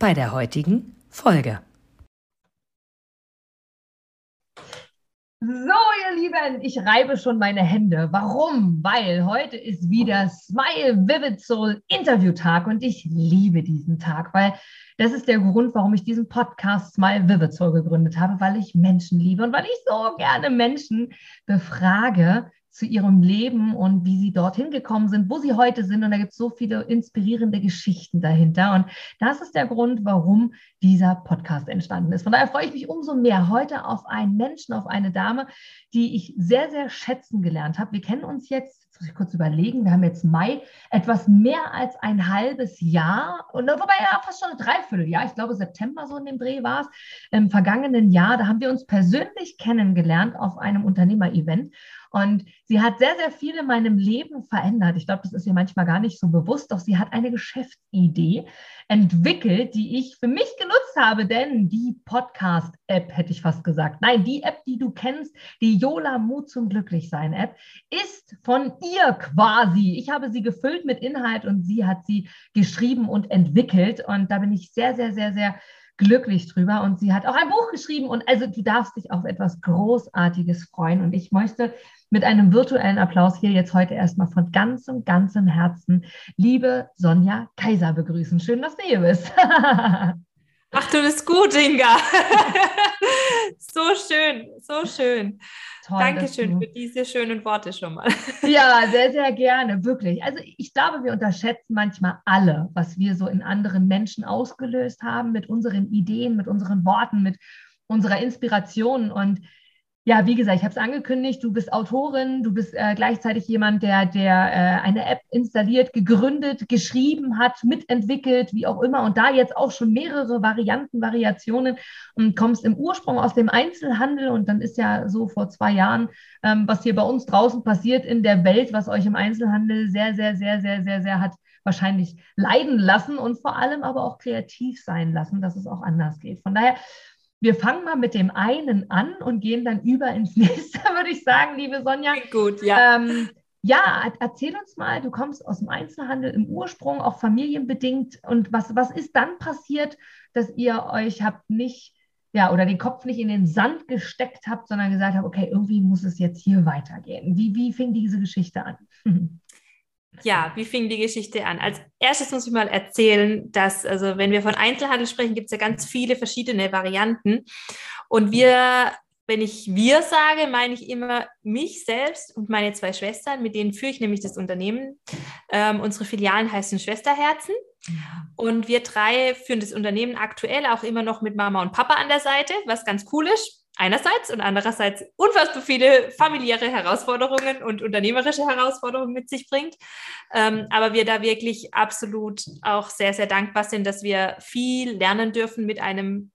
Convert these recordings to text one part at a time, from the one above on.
bei der heutigen Folge. So, ihr Lieben, ich reibe schon meine Hände. Warum? Weil heute ist wieder Smile Vivid Soul Interviewtag und ich liebe diesen Tag, weil das ist der Grund, warum ich diesen Podcast Smile Vivid Soul gegründet habe, weil ich Menschen liebe und weil ich so gerne Menschen befrage, zu ihrem Leben und wie sie dorthin gekommen sind, wo sie heute sind. Und da gibt es so viele inspirierende Geschichten dahinter. Und das ist der Grund, warum dieser Podcast entstanden ist. Von daher freue ich mich umso mehr heute auf einen Menschen, auf eine Dame, die ich sehr, sehr schätzen gelernt habe. Wir kennen uns jetzt, jetzt muss ich kurz überlegen, wir haben jetzt Mai, etwas mehr als ein halbes Jahr, und wobei ja fast schon ein Dreivierteljahr, ich glaube September so in dem Dreh war es, im vergangenen Jahr, da haben wir uns persönlich kennengelernt auf einem Unternehmer-Event. Und sie hat sehr, sehr viel in meinem Leben verändert. Ich glaube, das ist ihr manchmal gar nicht so bewusst, doch sie hat eine Geschäftsidee entwickelt, die ich für mich genutzt habe, denn die Podcast-App, hätte ich fast gesagt. Nein, die App, die du kennst, die Yola Mut zum Glücklichsein-App, ist von ihr quasi. Ich habe sie gefüllt mit Inhalt und sie hat sie geschrieben und entwickelt. Und da bin ich sehr, sehr, sehr, sehr glücklich drüber. Und sie hat auch ein Buch geschrieben. Und also du darfst dich auf etwas Großartiges freuen. Und ich möchte mit einem virtuellen Applaus hier jetzt heute erstmal von ganzem, ganzem Herzen liebe Sonja Kaiser begrüßen. Schön, dass du hier bist. Ach, du bist gut, Inga. so schön, so schön. Toll, Dankeschön für diese schönen Worte schon mal. ja, sehr, sehr gerne, wirklich. Also ich glaube, wir unterschätzen manchmal alle, was wir so in anderen Menschen ausgelöst haben mit unseren Ideen, mit unseren Worten, mit unserer Inspiration. Und ja, wie gesagt, ich habe es angekündigt, du bist Autorin, du bist äh, gleichzeitig jemand, der, der äh, eine App installiert, gegründet, geschrieben hat, mitentwickelt, wie auch immer, und da jetzt auch schon mehrere Varianten, Variationen und kommst im Ursprung aus dem Einzelhandel und dann ist ja so vor zwei Jahren, ähm, was hier bei uns draußen passiert in der Welt, was euch im Einzelhandel sehr, sehr, sehr, sehr, sehr, sehr hat wahrscheinlich leiden lassen und vor allem aber auch kreativ sein lassen, dass es auch anders geht. Von daher wir fangen mal mit dem einen an und gehen dann über ins nächste, würde ich sagen, liebe Sonja. Gut, ja. Ähm, ja, erzähl uns mal, du kommst aus dem Einzelhandel im Ursprung, auch familienbedingt. Und was, was ist dann passiert, dass ihr euch habt nicht, ja, oder den Kopf nicht in den Sand gesteckt habt, sondern gesagt habt, okay, irgendwie muss es jetzt hier weitergehen. Wie, wie fing diese Geschichte an? Ja, wie fing die Geschichte an? Als erstes muss ich mal erzählen, dass, also wenn wir von Einzelhandel sprechen, gibt es ja ganz viele verschiedene Varianten. Und wir, wenn ich wir sage, meine ich immer mich selbst und meine zwei Schwestern, mit denen führe ich nämlich das Unternehmen. Ähm, unsere Filialen heißen Schwesterherzen. Und wir drei führen das Unternehmen aktuell auch immer noch mit Mama und Papa an der Seite, was ganz cool ist einerseits und andererseits unfassbar viele familiäre Herausforderungen und unternehmerische Herausforderungen mit sich bringt. Ähm, aber wir da wirklich absolut auch sehr, sehr dankbar sind, dass wir viel lernen dürfen mit einem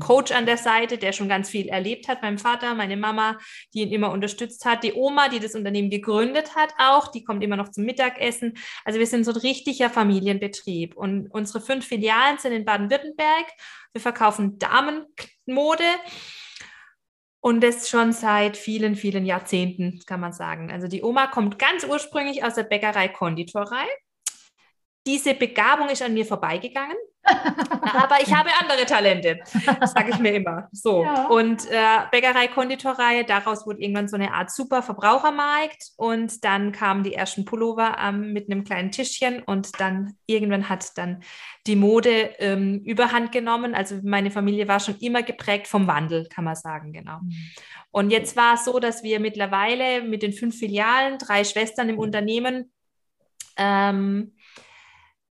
Coach an der Seite, der schon ganz viel erlebt hat. Mein Vater, meine Mama, die ihn immer unterstützt hat. Die Oma, die das Unternehmen gegründet hat, auch, die kommt immer noch zum Mittagessen. Also wir sind so ein richtiger Familienbetrieb. Und unsere fünf Filialen sind in Baden-Württemberg. Wir verkaufen Damenmode und das schon seit vielen, vielen Jahrzehnten, kann man sagen. Also die Oma kommt ganz ursprünglich aus der Bäckerei Konditorei. Diese Begabung ist an mir vorbeigegangen. Aber ich habe andere Talente, sage ich mir immer. So. Ja. Und äh, Bäckerei, Konditorei, daraus wurde irgendwann so eine Art super Verbrauchermarkt. Und dann kamen die ersten Pullover ähm, mit einem kleinen Tischchen. Und dann irgendwann hat dann die Mode ähm, überhand genommen. Also meine Familie war schon immer geprägt vom Wandel, kann man sagen, genau. Mhm. Und jetzt war es so, dass wir mittlerweile mit den fünf Filialen, drei Schwestern im Unternehmen, ähm,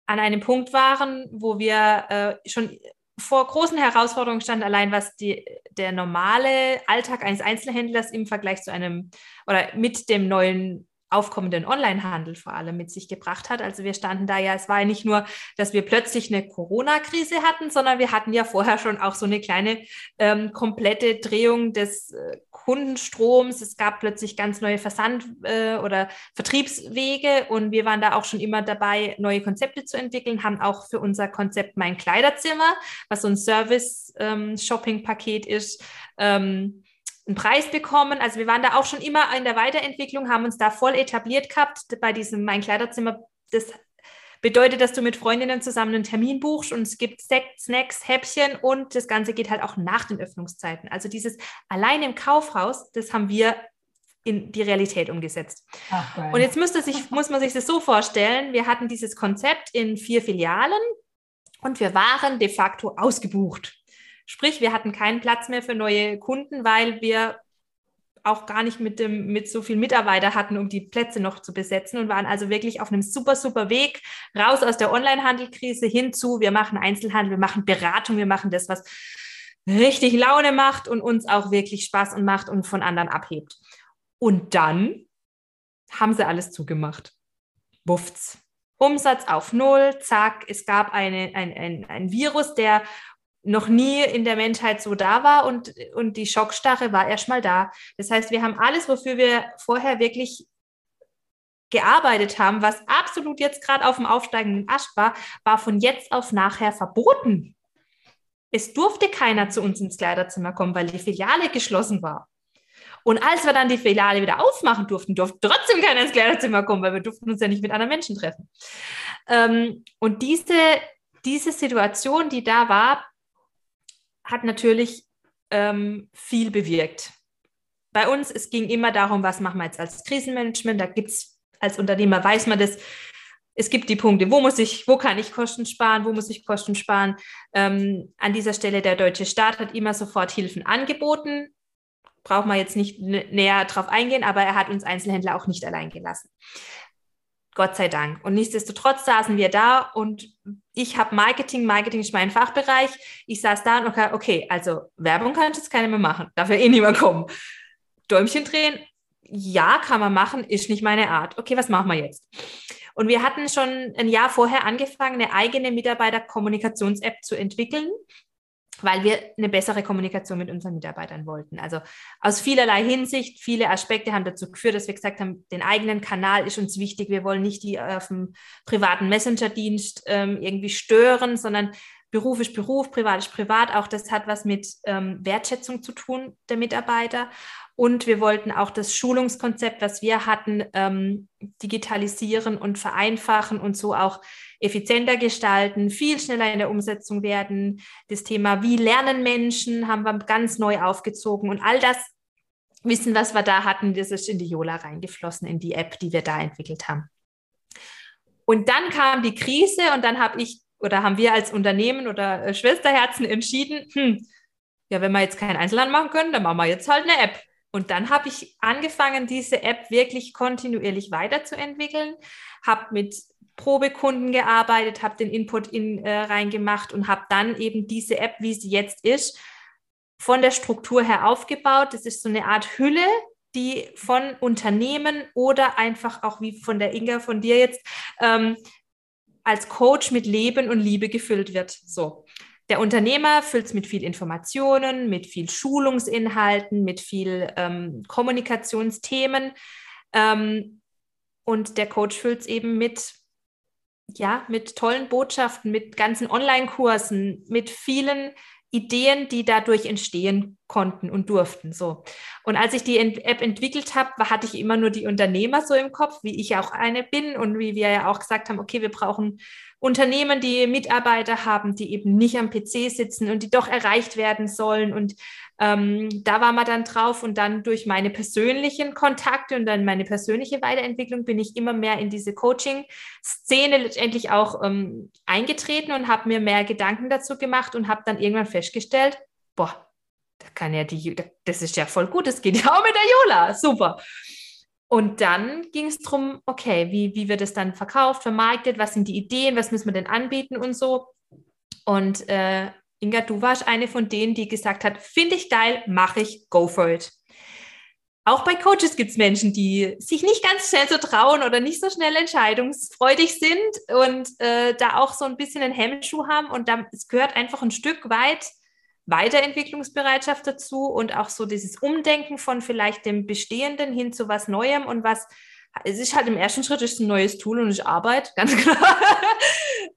an einem Punkt waren, wo wir äh, schon vor großen Herausforderungen standen, allein was die, der normale Alltag eines Einzelhändlers im Vergleich zu einem oder mit dem neuen aufkommenden Onlinehandel vor allem mit sich gebracht hat. Also wir standen da ja, es war ja nicht nur, dass wir plötzlich eine Corona-Krise hatten, sondern wir hatten ja vorher schon auch so eine kleine ähm, komplette Drehung des äh, Kundenstroms. Es gab plötzlich ganz neue Versand- äh, oder Vertriebswege und wir waren da auch schon immer dabei, neue Konzepte zu entwickeln, haben auch für unser Konzept Mein Kleiderzimmer, was so ein Service-Shopping-Paket ähm, ist, ähm, einen Preis bekommen. Also wir waren da auch schon immer in der Weiterentwicklung, haben uns da voll etabliert gehabt bei diesem Mein Kleiderzimmer. Das bedeutet, dass du mit Freundinnen zusammen einen Termin buchst und es gibt Sekt, Snacks, Häppchen und das Ganze geht halt auch nach den Öffnungszeiten. Also dieses allein im Kaufhaus, das haben wir in die Realität umgesetzt. Ach, und jetzt müsste sich, muss man sich das so vorstellen, wir hatten dieses Konzept in vier Filialen und wir waren de facto ausgebucht. Sprich, wir hatten keinen Platz mehr für neue Kunden, weil wir auch gar nicht mit, dem, mit so viel Mitarbeiter hatten, um die Plätze noch zu besetzen und waren also wirklich auf einem super, super Weg raus aus der Online-Handelkrise hinzu. Wir machen Einzelhandel, wir machen Beratung, wir machen das, was richtig Laune macht und uns auch wirklich Spaß und macht und von anderen abhebt. Und dann haben sie alles zugemacht. Wuffts. Umsatz auf Null, zack, es gab eine, ein, ein, ein Virus, der noch nie in der Menschheit so da war und, und die Schockstarre war erstmal da. Das heißt, wir haben alles, wofür wir vorher wirklich gearbeitet haben, was absolut jetzt gerade auf dem aufsteigenden Ast war, war von jetzt auf nachher verboten. Es durfte keiner zu uns ins Kleiderzimmer kommen, weil die Filiale geschlossen war. Und als wir dann die Filiale wieder aufmachen durften, durfte trotzdem keiner ins Kleiderzimmer kommen, weil wir durften uns ja nicht mit anderen Menschen treffen. Ähm, und diese, diese Situation, die da war, hat natürlich ähm, viel bewirkt. Bei uns, es ging immer darum, was machen wir jetzt als Krisenmanagement. Da gibt es als Unternehmer, weiß man das, es gibt die Punkte, wo muss ich, wo kann ich Kosten sparen, wo muss ich Kosten sparen. Ähm, an dieser Stelle, der deutsche Staat hat immer sofort Hilfen angeboten. Braucht man jetzt nicht näher drauf eingehen, aber er hat uns Einzelhändler auch nicht allein gelassen. Gott sei Dank. Und nichtsdestotrotz saßen wir da und ich habe Marketing, Marketing ist mein Fachbereich. Ich saß da und okay, okay also Werbung kann ich jetzt keine mehr machen, darf ja eh niemand kommen. Däumchen drehen, ja, kann man machen, ist nicht meine Art. Okay, was machen wir jetzt? Und wir hatten schon ein Jahr vorher angefangen, eine eigene Mitarbeiterkommunikations-App zu entwickeln, weil wir eine bessere Kommunikation mit unseren Mitarbeitern wollten. Also aus vielerlei Hinsicht, viele Aspekte haben dazu geführt, dass wir gesagt haben, den eigenen Kanal ist uns wichtig. Wir wollen nicht die auf dem privaten Messenger-Dienst ähm, irgendwie stören, sondern Beruf ist Beruf, privat ist privat. Auch das hat was mit ähm, Wertschätzung zu tun der Mitarbeiter. Und wir wollten auch das Schulungskonzept, was wir hatten, ähm, digitalisieren und vereinfachen und so auch effizienter gestalten, viel schneller in der Umsetzung werden. Das Thema, wie lernen Menschen, haben wir ganz neu aufgezogen. Und all das Wissen, was wir da hatten, das ist in die Yola reingeflossen, in die App, die wir da entwickelt haben. Und dann kam die Krise und dann habe ich oder haben wir als Unternehmen oder äh, Schwesterherzen entschieden, hm, ja, wenn wir jetzt keinen Einzelhandel machen können, dann machen wir jetzt halt eine App. Und dann habe ich angefangen, diese App wirklich kontinuierlich weiterzuentwickeln, habe mit Probekunden gearbeitet, habe den Input in, äh, reingemacht und habe dann eben diese App, wie sie jetzt ist, von der Struktur her aufgebaut. Das ist so eine Art Hülle, die von Unternehmen oder einfach auch wie von der Inga, von dir jetzt, ähm, als Coach mit Leben und Liebe gefüllt wird. So. Der Unternehmer füllt es mit viel Informationen, mit viel Schulungsinhalten, mit viel ähm, Kommunikationsthemen. Ähm, und der Coach füllt es eben mit ja, mit tollen Botschaften, mit ganzen Online-Kursen, mit vielen Ideen, die dadurch entstehen konnten und durften. So. Und als ich die App entwickelt habe, hatte ich immer nur die Unternehmer so im Kopf, wie ich auch eine bin und wie wir ja auch gesagt haben, okay, wir brauchen Unternehmen, die Mitarbeiter haben, die eben nicht am PC sitzen und die doch erreicht werden sollen. Und ähm, da war man dann drauf und dann durch meine persönlichen Kontakte und dann meine persönliche Weiterentwicklung bin ich immer mehr in diese Coaching-Szene letztendlich auch ähm, eingetreten und habe mir mehr Gedanken dazu gemacht und habe dann irgendwann festgestellt, boah, da kann ja die, das ist ja voll gut, das geht ja auch mit der Jola, super. Und dann ging es darum, okay, wie, wie wird es dann verkauft, vermarktet, was sind die Ideen, was müssen wir denn anbieten und so. Und äh, Inga, du warst eine von denen, die gesagt hat, finde ich geil, mache ich, go for it. auch bei Coaches gibt es Menschen, die sich nicht ganz schnell so trauen oder nicht so schnell entscheidungsfreudig sind und äh, da auch so ein bisschen einen Hemmschuh haben. Und da, es gehört einfach ein Stück weit Weiterentwicklungsbereitschaft dazu und auch so dieses Umdenken von vielleicht dem Bestehenden hin zu was Neuem und was es ist halt im ersten Schritt ist ein neues Tool und ist Arbeit, ganz klar.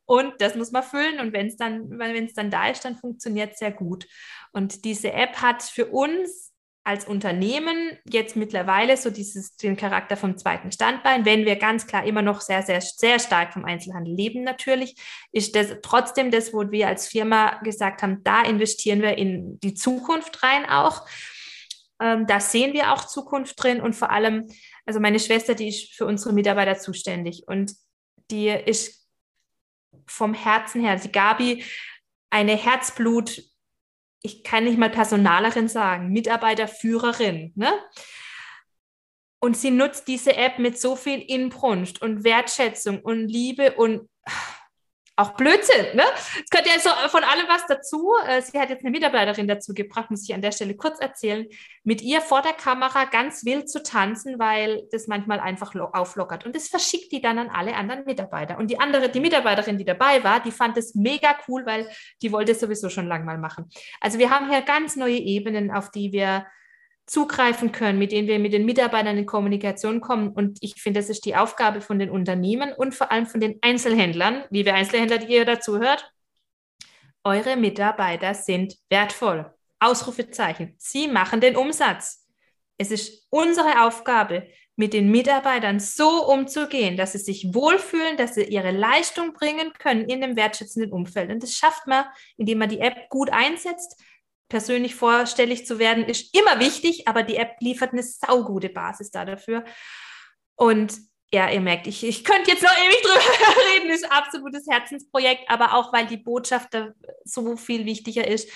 und das muss man füllen. Und wenn es dann, wenn es dann da ist, dann funktioniert es sehr gut. Und diese App hat für uns als Unternehmen jetzt mittlerweile so dieses, den Charakter vom zweiten Standbein, wenn wir ganz klar immer noch sehr, sehr, sehr stark vom Einzelhandel leben natürlich, ist das trotzdem das, wo wir als Firma gesagt haben, da investieren wir in die Zukunft rein auch. Ähm, da sehen wir auch Zukunft drin und vor allem, also meine Schwester, die ist für unsere Mitarbeiter zuständig und die ist vom Herzen her, die Gabi, eine Herzblut ich kann nicht mal Personalerin sagen, Mitarbeiterführerin. Ne? Und sie nutzt diese App mit so viel Inbrunst und Wertschätzung und Liebe und auch Blödsinn. Ne? Es gehört ja so von allem was dazu. Äh, sie hat jetzt eine Mitarbeiterin dazu gebracht, muss ich an der Stelle kurz erzählen, mit ihr vor der Kamera ganz wild zu tanzen, weil das manchmal einfach auflockert. Und das verschickt die dann an alle anderen Mitarbeiter. Und die andere, die Mitarbeiterin, die dabei war, die fand es mega cool, weil die wollte es sowieso schon lang mal machen. Also wir haben hier ganz neue Ebenen, auf die wir zugreifen können, mit denen wir mit den Mitarbeitern in Kommunikation kommen. Und ich finde, das ist die Aufgabe von den Unternehmen und vor allem von den Einzelhändlern, liebe Einzelhändler, die ihr dazu hört. Eure Mitarbeiter sind wertvoll. Ausrufezeichen. Sie machen den Umsatz. Es ist unsere Aufgabe, mit den Mitarbeitern so umzugehen, dass sie sich wohlfühlen, dass sie ihre Leistung bringen können in dem wertschätzenden Umfeld. Und das schafft man, indem man die App gut einsetzt, persönlich vorstellig zu werden, ist immer wichtig, aber die App liefert eine saugute Basis da dafür. Und ja, ihr merkt, ich, ich könnte jetzt noch ewig drüber reden, ist ein absolutes Herzensprojekt, aber auch weil die Botschaft da so viel wichtiger ist,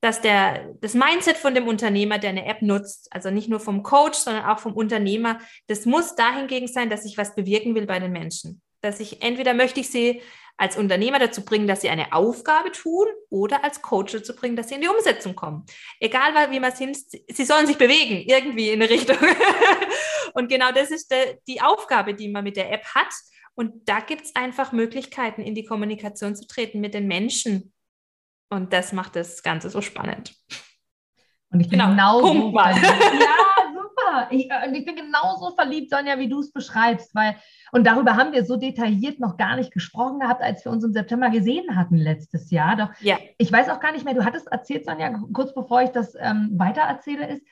dass der, das Mindset von dem Unternehmer, der eine App nutzt, also nicht nur vom Coach, sondern auch vom Unternehmer, das muss dahingegen sein, dass ich was bewirken will bei den Menschen. Dass ich entweder möchte ich sie als Unternehmer dazu bringen, dass sie eine Aufgabe tun oder als Coach dazu bringen, dass sie in die Umsetzung kommen. Egal, wie man es hin, sie sollen sich bewegen, irgendwie in eine Richtung. und genau das ist de, die Aufgabe, die man mit der App hat. Und da gibt es einfach Möglichkeiten, in die Kommunikation zu treten mit den Menschen. Und das macht das Ganze so spannend. Und ich bin genau, genau Punkt mal. Ja, Ich, äh, ich bin genauso verliebt, Sonja, wie du es beschreibst, weil und darüber haben wir so detailliert noch gar nicht gesprochen gehabt, als wir uns im September gesehen hatten letztes Jahr. Doch ja. ich weiß auch gar nicht mehr, du hattest erzählt, Sonja, kurz bevor ich das ähm, weitererzähle, ist,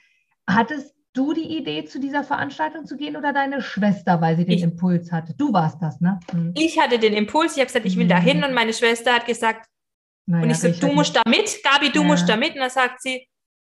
hattest du die Idee, zu dieser Veranstaltung zu gehen oder deine Schwester, weil sie den ich, Impuls hatte? Du warst das, ne? Hm. Ich hatte den Impuls, ich habe gesagt, ich will mhm. da hin und meine Schwester hat gesagt, naja, und ich so, du musst da mit, Gabi, du ja. musst da mit. Und dann sagt sie,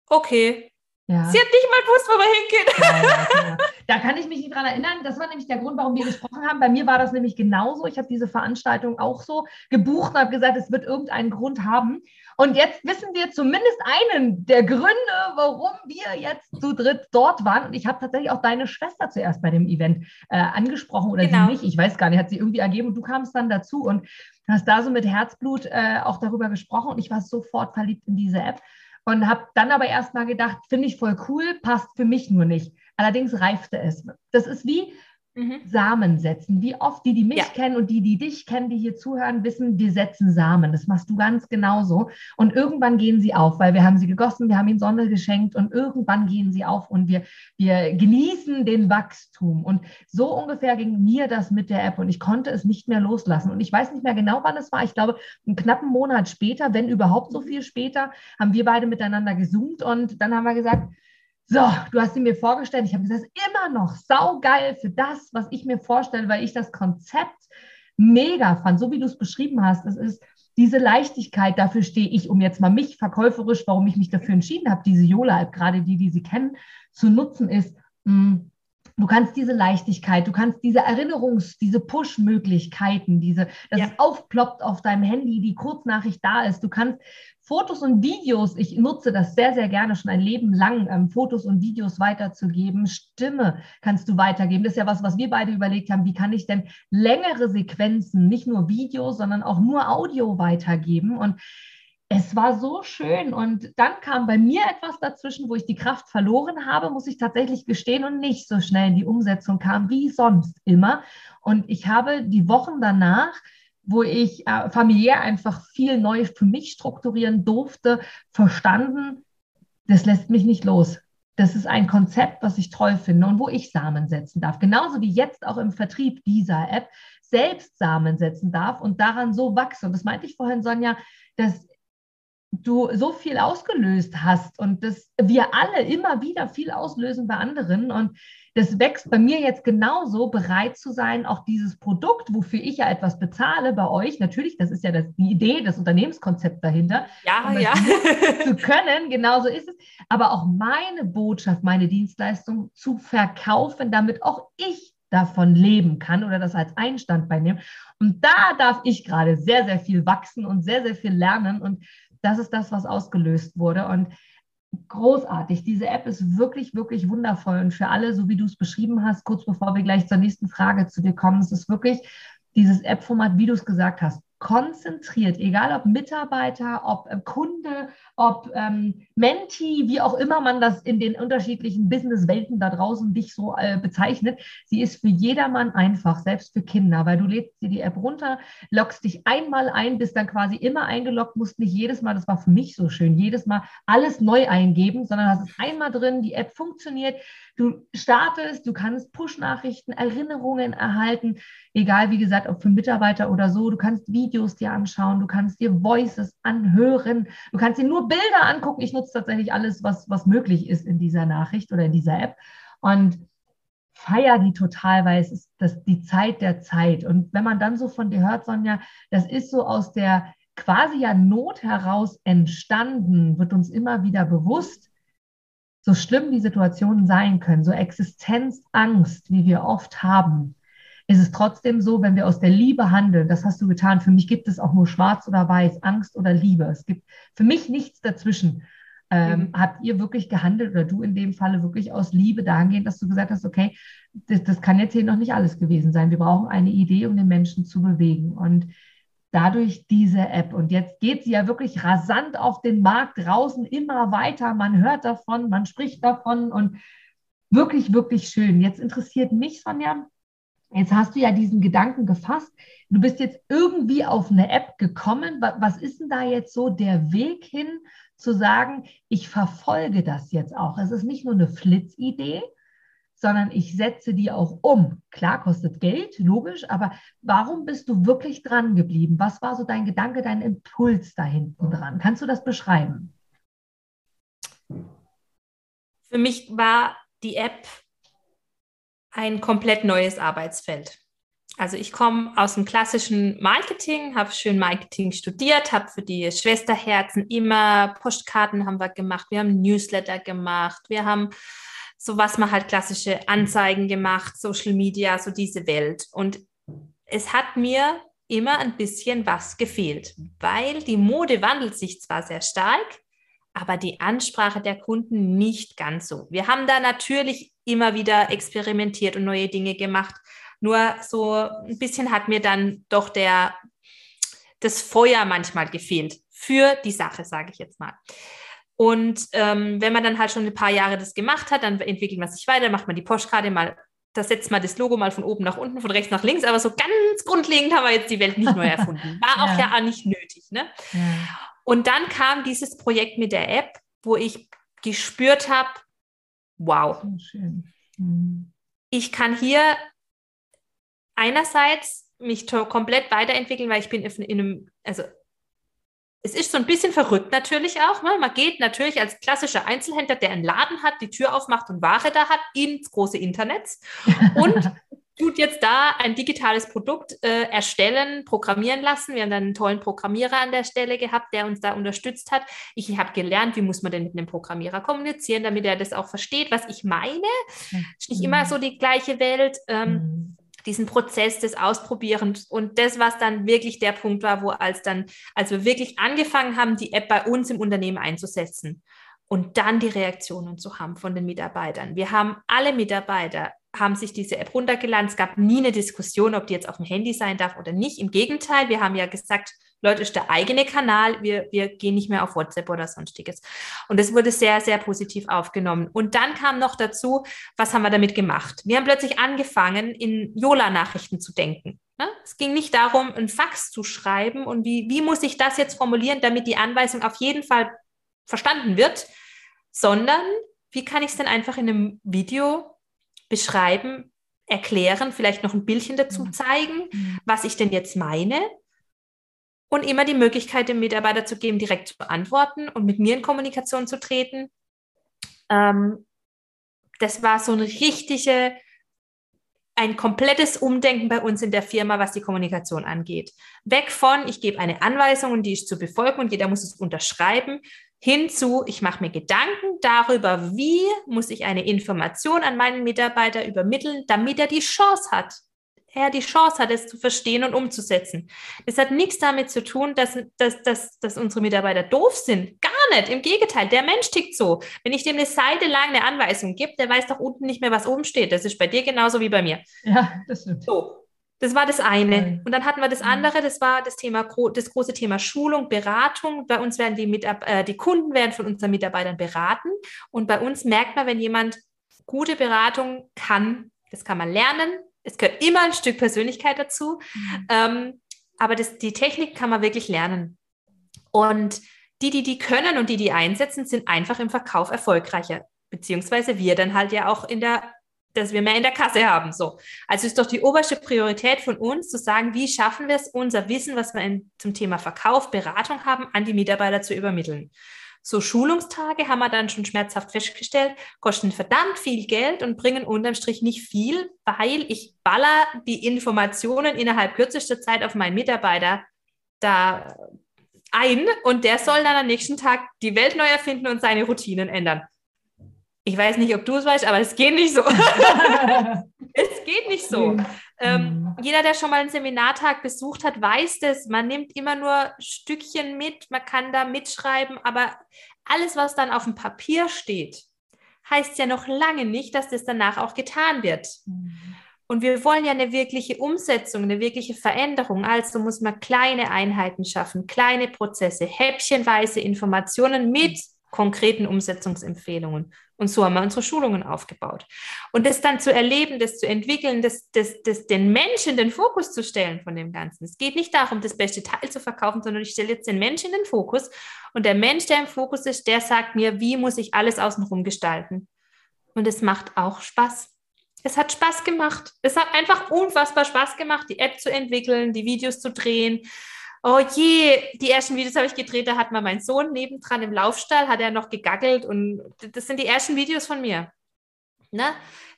okay. Ja. Sie hat nicht mal gewusst, wo wir hingehen. Ja, ja, da kann ich mich nicht dran erinnern. Das war nämlich der Grund, warum wir gesprochen haben. Bei mir war das nämlich genauso. Ich habe diese Veranstaltung auch so gebucht und habe gesagt, es wird irgendeinen Grund haben. Und jetzt wissen wir zumindest einen der Gründe, warum wir jetzt zu dritt dort waren. Und ich habe tatsächlich auch deine Schwester zuerst bei dem Event äh, angesprochen oder genau. sie nicht. Ich weiß gar nicht, hat sie irgendwie ergeben und du kamst dann dazu und hast da so mit Herzblut äh, auch darüber gesprochen und ich war sofort verliebt in diese App und habe dann aber erst mal gedacht, finde ich voll cool, passt für mich nur nicht. Allerdings reifte es. Das ist wie, Mhm. Samen setzen. Wie oft die, die mich ja. kennen und die, die dich kennen, die hier zuhören, wissen, wir setzen Samen. Das machst du ganz genauso. Und irgendwann gehen sie auf, weil wir haben sie gegossen, wir haben ihnen Sonne geschenkt und irgendwann gehen sie auf und wir, wir genießen den Wachstum. Und so ungefähr ging mir das mit der App und ich konnte es nicht mehr loslassen. Und ich weiß nicht mehr genau, wann es war. Ich glaube, einen knappen Monat später, wenn überhaupt so viel später, haben wir beide miteinander gesoomt und dann haben wir gesagt, so, du hast sie mir vorgestellt. Ich habe gesagt, immer noch saugeil für das, was ich mir vorstelle, weil ich das Konzept mega fand, so wie du es beschrieben hast. Es ist diese Leichtigkeit, dafür stehe ich, um jetzt mal mich verkäuferisch, warum ich mich dafür entschieden habe, diese Yola-App, gerade die, die Sie kennen, zu nutzen, ist, mh, mm, Du kannst diese Leichtigkeit, du kannst diese Erinnerungs-, diese Push-Möglichkeiten, diese, dass ja. es aufploppt auf deinem Handy, die Kurznachricht da ist. Du kannst Fotos und Videos, ich nutze das sehr, sehr gerne schon ein Leben lang, ähm, Fotos und Videos weiterzugeben. Stimme kannst du weitergeben. Das ist ja was, was wir beide überlegt haben. Wie kann ich denn längere Sequenzen, nicht nur Video, sondern auch nur Audio weitergeben? Und es war so schön. Und dann kam bei mir etwas dazwischen, wo ich die Kraft verloren habe, muss ich tatsächlich gestehen, und nicht so schnell in die Umsetzung kam wie sonst immer. Und ich habe die Wochen danach wo ich äh, familiär einfach viel neu für mich strukturieren durfte, verstanden, das lässt mich nicht los. Das ist ein Konzept, was ich toll finde und wo ich Samen setzen darf. Genauso wie jetzt auch im Vertrieb dieser App selbst Samen setzen darf und daran so wachse. Und das meinte ich vorhin, Sonja, dass du so viel ausgelöst hast und dass wir alle immer wieder viel auslösen bei anderen. Und das wächst bei mir jetzt genauso, bereit zu sein, auch dieses Produkt, wofür ich ja etwas bezahle bei euch, natürlich, das ist ja das, die Idee, das Unternehmenskonzept dahinter. Ja, ja. zu können, genauso ist es. Aber auch meine Botschaft, meine Dienstleistung zu verkaufen, damit auch ich davon leben kann oder das als Einstand bei nehmen. Und da darf ich gerade sehr, sehr viel wachsen und sehr, sehr viel lernen. Und das ist das, was ausgelöst wurde. Und großartig. Diese App ist wirklich, wirklich wundervoll. Und für alle, so wie du es beschrieben hast, kurz bevor wir gleich zur nächsten Frage zu dir kommen, es ist wirklich dieses App-Format, wie du es gesagt hast, konzentriert, egal ob Mitarbeiter, ob äh, Kunde, ob ähm, Menti, wie auch immer man das in den unterschiedlichen Businesswelten da draußen dich so äh, bezeichnet. Sie ist für jedermann einfach, selbst für Kinder, weil du lädst dir die App runter, loggst dich einmal ein, bist dann quasi immer eingeloggt, musst nicht jedes Mal, das war für mich so schön, jedes Mal alles neu eingeben, sondern hast es einmal drin, die App funktioniert, du startest, du kannst Push-Nachrichten, Erinnerungen erhalten, egal wie gesagt, ob für Mitarbeiter oder so, du kannst Videos dir anschauen, du kannst dir Voices anhören, du kannst dir nur Bilder angucken. Ich nutze tatsächlich alles, was, was möglich ist in dieser Nachricht oder in dieser App. Und feier die total, weil es ist das, die Zeit der Zeit. Und wenn man dann so von dir hört, Sonja, das ist so aus der quasi ja Not heraus entstanden, wird uns immer wieder bewusst, so schlimm die Situationen sein können, so Existenzangst, wie wir oft haben, ist es trotzdem so, wenn wir aus der Liebe handeln, das hast du getan. Für mich gibt es auch nur schwarz oder weiß, Angst oder Liebe. Es gibt für mich nichts dazwischen. Ähm, mhm. Habt ihr wirklich gehandelt oder du in dem Falle wirklich aus Liebe dahingehend, dass du gesagt hast, okay, das, das kann jetzt hier noch nicht alles gewesen sein. Wir brauchen eine Idee, um den Menschen zu bewegen. Und dadurch diese App. Und jetzt geht sie ja wirklich rasant auf den Markt draußen immer weiter. Man hört davon, man spricht davon und wirklich, wirklich schön. Jetzt interessiert mich, Sonja, Jetzt hast du ja diesen Gedanken gefasst. Du bist jetzt irgendwie auf eine App gekommen. Was ist denn da jetzt so der Weg hin, zu sagen, ich verfolge das jetzt auch? Es ist nicht nur eine Flitzidee, sondern ich setze die auch um. Klar, kostet Geld, logisch, aber warum bist du wirklich dran geblieben? Was war so dein Gedanke, dein Impuls da hinten dran? Kannst du das beschreiben? Für mich war die App ein komplett neues Arbeitsfeld. Also ich komme aus dem klassischen Marketing, habe schön Marketing studiert, habe für die Schwesterherzen immer Postkarten haben wir gemacht, wir haben Newsletter gemacht, wir haben so was man halt klassische Anzeigen gemacht, Social Media, so diese Welt. Und es hat mir immer ein bisschen was gefehlt, weil die Mode wandelt sich zwar sehr stark, aber die Ansprache der Kunden nicht ganz so. Wir haben da natürlich immer wieder experimentiert und neue Dinge gemacht. Nur so ein bisschen hat mir dann doch der, das Feuer manchmal gefehlt für die Sache, sage ich jetzt mal. Und ähm, wenn man dann halt schon ein paar Jahre das gemacht hat, dann entwickelt man sich weiter, macht man die Postkarte mal, da setzt man das Logo mal von oben nach unten, von rechts nach links, aber so ganz grundlegend haben wir jetzt die Welt nicht neu erfunden. War auch ja, ja nicht nötig. Ne? Ja. Und dann kam dieses Projekt mit der App, wo ich gespürt habe, wow, mhm. ich kann hier einerseits mich komplett weiterentwickeln, weil ich bin in einem, also es ist so ein bisschen verrückt natürlich auch. Ne? Man geht natürlich als klassischer Einzelhändler, der einen Laden hat, die Tür aufmacht und Ware da hat, ins große Internet und tut jetzt da ein digitales Produkt äh, erstellen, programmieren lassen. Wir haben dann einen tollen Programmierer an der Stelle gehabt, der uns da unterstützt hat. Ich habe gelernt, wie muss man denn mit einem Programmierer kommunizieren, damit er das auch versteht, was ich meine. Ist nicht immer so die gleiche Welt. Ähm, mhm diesen Prozess des Ausprobierens und das, was dann wirklich der Punkt war, wo als dann, als wir wirklich angefangen haben, die App bei uns im Unternehmen einzusetzen und dann die Reaktionen zu haben von den Mitarbeitern. Wir haben alle Mitarbeiter haben sich diese App runtergeladen. Es gab nie eine Diskussion, ob die jetzt auf dem Handy sein darf oder nicht. Im Gegenteil, wir haben ja gesagt, Leute, ist der eigene Kanal, wir, wir gehen nicht mehr auf WhatsApp oder sonstiges. Und das wurde sehr, sehr positiv aufgenommen. Und dann kam noch dazu, was haben wir damit gemacht? Wir haben plötzlich angefangen, in Yola-Nachrichten zu denken. Ne? Es ging nicht darum, ein Fax zu schreiben und wie, wie muss ich das jetzt formulieren, damit die Anweisung auf jeden Fall verstanden wird, sondern wie kann ich es denn einfach in einem Video beschreiben, erklären, vielleicht noch ein Bildchen dazu mhm. zeigen, mhm. was ich denn jetzt meine und immer die Möglichkeit dem Mitarbeiter zu geben, direkt zu antworten und mit mir in Kommunikation zu treten. Ähm, das war so eine richtige, ein komplettes Umdenken bei uns in der Firma, was die Kommunikation angeht. Weg von, ich gebe eine Anweisung und die ist zu befolgen und jeder muss es unterschreiben, hinzu, ich mache mir Gedanken darüber, wie muss ich eine Information an meinen Mitarbeiter übermitteln, damit er die Chance hat, er die Chance hat, es zu verstehen und umzusetzen. Das hat nichts damit zu tun, dass, dass, dass, dass unsere Mitarbeiter doof sind. Gar nicht. Im Gegenteil, der Mensch tickt so. Wenn ich dem eine Seite lang eine Anweisung gebe, der weiß doch unten nicht mehr, was oben steht. Das ist bei dir genauso wie bei mir. Ja, das stimmt. So. Das war das eine. Und dann hatten wir das andere, das war das Thema, das große Thema Schulung, Beratung. Bei uns werden die, Mitab äh, die Kunden werden von unseren Mitarbeitern beraten. Und bei uns merkt man, wenn jemand gute Beratung kann, das kann man lernen. Es gehört immer ein Stück Persönlichkeit dazu. Mhm. Ähm, aber das, die Technik kann man wirklich lernen. Und die, die die können und die, die einsetzen, sind einfach im Verkauf erfolgreicher. Beziehungsweise wir dann halt ja auch in der dass wir mehr in der Kasse haben. So. Also ist doch die oberste Priorität von uns, zu sagen, wie schaffen wir es, unser Wissen, was wir in, zum Thema Verkauf, Beratung haben, an die Mitarbeiter zu übermitteln. So Schulungstage haben wir dann schon schmerzhaft festgestellt, kosten verdammt viel Geld und bringen unterm Strich nicht viel, weil ich baller die Informationen innerhalb kürzester Zeit auf meinen Mitarbeiter da ein und der soll dann am nächsten Tag die Welt neu erfinden und seine Routinen ändern. Ich weiß nicht, ob du es weißt, aber es geht nicht so. es geht nicht so. Ähm, mhm. jeder, der schon mal einen Seminartag besucht hat, weiß das. Man nimmt immer nur Stückchen mit, man kann da mitschreiben, aber alles, was dann auf dem Papier steht, heißt ja noch lange nicht, dass das danach auch getan wird. Mhm. Und wir wollen ja eine wirkliche Umsetzung, eine wirkliche Veränderung. Also muss man kleine Einheiten schaffen, kleine Prozesse, häppchenweise Informationen mit konkreten Umsetzungsempfehlungen. Und so haben wir unsere Schulungen aufgebaut. Und das dann zu erleben, das zu entwickeln, das, das, das den Menschen den Fokus zu stellen von dem Ganzen. Es geht nicht darum, das beste Teil zu verkaufen, sondern ich stelle jetzt den Menschen in den Fokus. Und der Mensch, der im Fokus ist, der sagt mir, wie muss ich alles außenrum gestalten. Und es macht auch Spaß. Es hat Spaß gemacht. Es hat einfach unfassbar Spaß gemacht, die App zu entwickeln, die Videos zu drehen, Oh je, die ersten Videos habe ich gedreht, da hat mal mein Sohn nebendran im Laufstall, hat er noch gegackelt und das sind die ersten Videos von mir. Ne?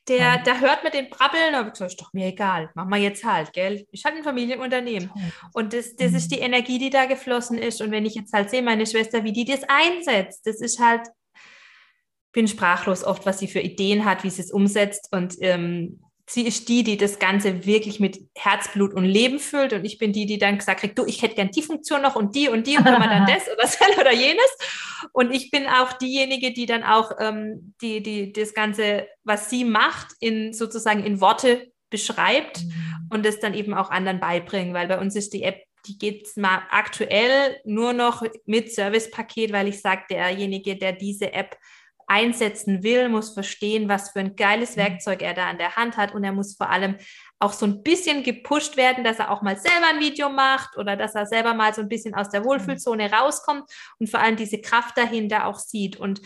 Der, ja. da hört man den Brabbeln, aber das ist doch mir egal, machen wir jetzt halt, gell? Ich hatte ein Familienunternehmen und das, das mhm. ist die Energie, die da geflossen ist und wenn ich jetzt halt sehe, meine Schwester, wie die das einsetzt, das ist halt, bin sprachlos oft, was sie für Ideen hat, wie sie es umsetzt und ähm, sie ist die, die das Ganze wirklich mit Herzblut und Leben füllt und ich bin die, die dann gesagt hat, du, ich hätte gern die Funktion noch und die und die und kann man dann das oder das oder jenes. Und ich bin auch diejenige, die dann auch ähm, die, die das Ganze, was sie macht, in sozusagen in Worte beschreibt mhm. und das dann eben auch anderen beibringen, weil bei uns ist die App die geht mal aktuell nur noch mit Servicepaket, weil ich sage, derjenige, der diese App einsetzen will, muss verstehen, was für ein geiles mhm. Werkzeug er da an der Hand hat. Und er muss vor allem auch so ein bisschen gepusht werden, dass er auch mal selber ein Video macht oder dass er selber mal so ein bisschen aus der Wohlfühlzone rauskommt und vor allem diese Kraft dahinter auch sieht. Und,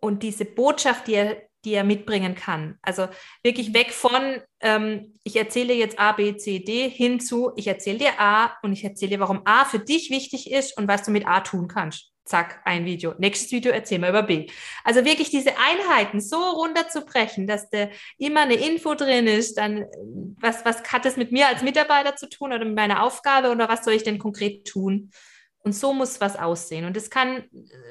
und diese Botschaft, die er, die er mitbringen kann. Also wirklich weg von, ähm, ich erzähle jetzt A, B, C, D hin zu, ich erzähle dir A und ich erzähle dir, warum A für dich wichtig ist und was du mit A tun kannst zack, ein Video. Nächstes Video erzählen wir über B. Also wirklich diese Einheiten so runterzubrechen, dass da immer eine Info drin ist, dann was, was hat das mit mir als Mitarbeiter zu tun oder mit meiner Aufgabe oder was soll ich denn konkret tun? Und so muss was aussehen. Und das kann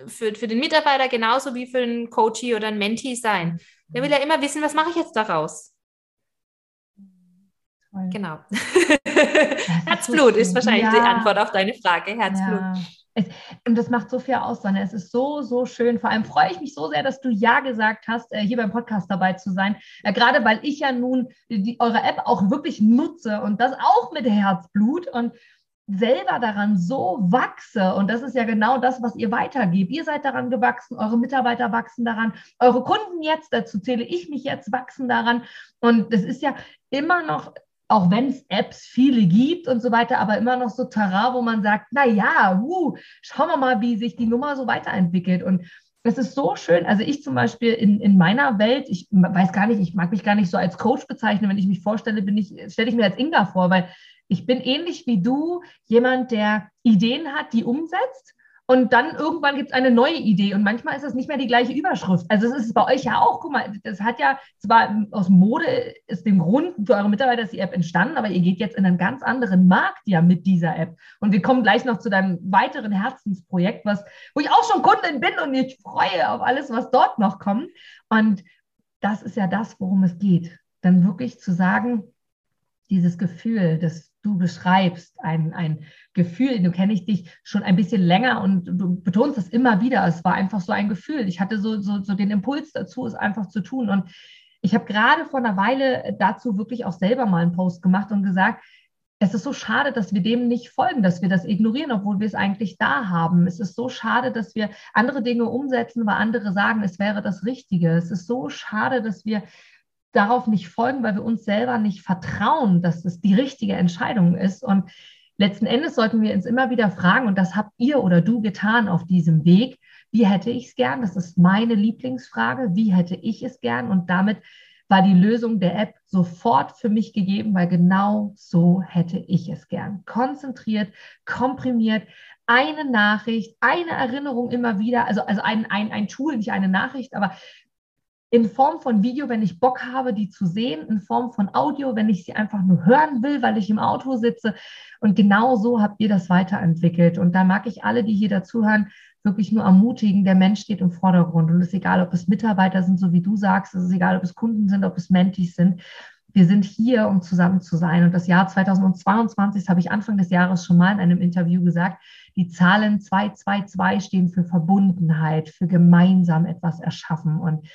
für, für den Mitarbeiter genauso wie für einen Coachie oder einen Mentee sein. Der will ja immer wissen, was mache ich jetzt daraus? Genau. Herzblut ist wahrscheinlich ja. die Antwort auf deine Frage. Herzblut. Ja. Es, und das macht so viel aus, Sonne. Es ist so, so schön. Vor allem freue ich mich so sehr, dass du Ja gesagt hast, äh, hier beim Podcast dabei zu sein. Äh, gerade weil ich ja nun die, eure App auch wirklich nutze und das auch mit Herzblut. Und selber daran so wachse, und das ist ja genau das, was ihr weitergebt. Ihr seid daran gewachsen, eure Mitarbeiter wachsen daran, eure Kunden jetzt, dazu zähle ich mich jetzt, wachsen daran. Und es ist ja immer noch, auch wenn es Apps viele gibt und so weiter, aber immer noch so Terrain, wo man sagt, na ja, uh, schauen wir mal, wie sich die Nummer so weiterentwickelt. Und es ist so schön. Also ich zum Beispiel in, in meiner Welt, ich weiß gar nicht, ich mag mich gar nicht so als Coach bezeichnen. Wenn ich mich vorstelle, bin ich, stelle ich mir als Inga vor, weil ich bin ähnlich wie du, jemand, der Ideen hat, die umsetzt. Und dann irgendwann gibt es eine neue Idee und manchmal ist es nicht mehr die gleiche Überschrift. Also es ist bei euch ja auch, guck mal, das hat ja zwar aus Mode ist dem Grund für eure Mitarbeiter ist die App entstanden, aber ihr geht jetzt in einen ganz anderen Markt ja mit dieser App. Und wir kommen gleich noch zu deinem weiteren Herzensprojekt, was, wo ich auch schon Kundin bin und ich freue auf alles, was dort noch kommt. Und das ist ja das, worum es geht. Dann wirklich zu sagen, dieses Gefühl, das du beschreibst, ein, ein Gefühl, du kenne ich dich schon ein bisschen länger und du betonst das immer wieder. Es war einfach so ein Gefühl. Ich hatte so, so, so den Impuls dazu, es einfach zu tun. Und ich habe gerade vor einer Weile dazu wirklich auch selber mal einen Post gemacht und gesagt, es ist so schade, dass wir dem nicht folgen, dass wir das ignorieren, obwohl wir es eigentlich da haben. Es ist so schade, dass wir andere Dinge umsetzen, weil andere sagen, es wäre das Richtige. Es ist so schade, dass wir darauf nicht folgen, weil wir uns selber nicht vertrauen, dass es die richtige Entscheidung ist. Und letzten Endes sollten wir uns immer wieder fragen, und das habt ihr oder du getan auf diesem Weg, wie hätte ich es gern? Das ist meine Lieblingsfrage. Wie hätte ich es gern? Und damit war die Lösung der App sofort für mich gegeben, weil genau so hätte ich es gern. Konzentriert, komprimiert, eine Nachricht, eine Erinnerung immer wieder, also, also ein, ein, ein Tool, nicht eine Nachricht, aber in Form von Video, wenn ich Bock habe, die zu sehen, in Form von Audio, wenn ich sie einfach nur hören will, weil ich im Auto sitze. Und genau so habt ihr das weiterentwickelt. Und da mag ich alle, die hier dazuhören, wirklich nur ermutigen, der Mensch steht im Vordergrund. Und es ist egal, ob es Mitarbeiter sind, so wie du sagst, es ist egal, ob es Kunden sind, ob es Mentis sind. Wir sind hier, um zusammen zu sein. Und das Jahr 2022, das habe ich Anfang des Jahres schon mal in einem Interview gesagt, die Zahlen 222 stehen für Verbundenheit, für gemeinsam etwas erschaffen. Und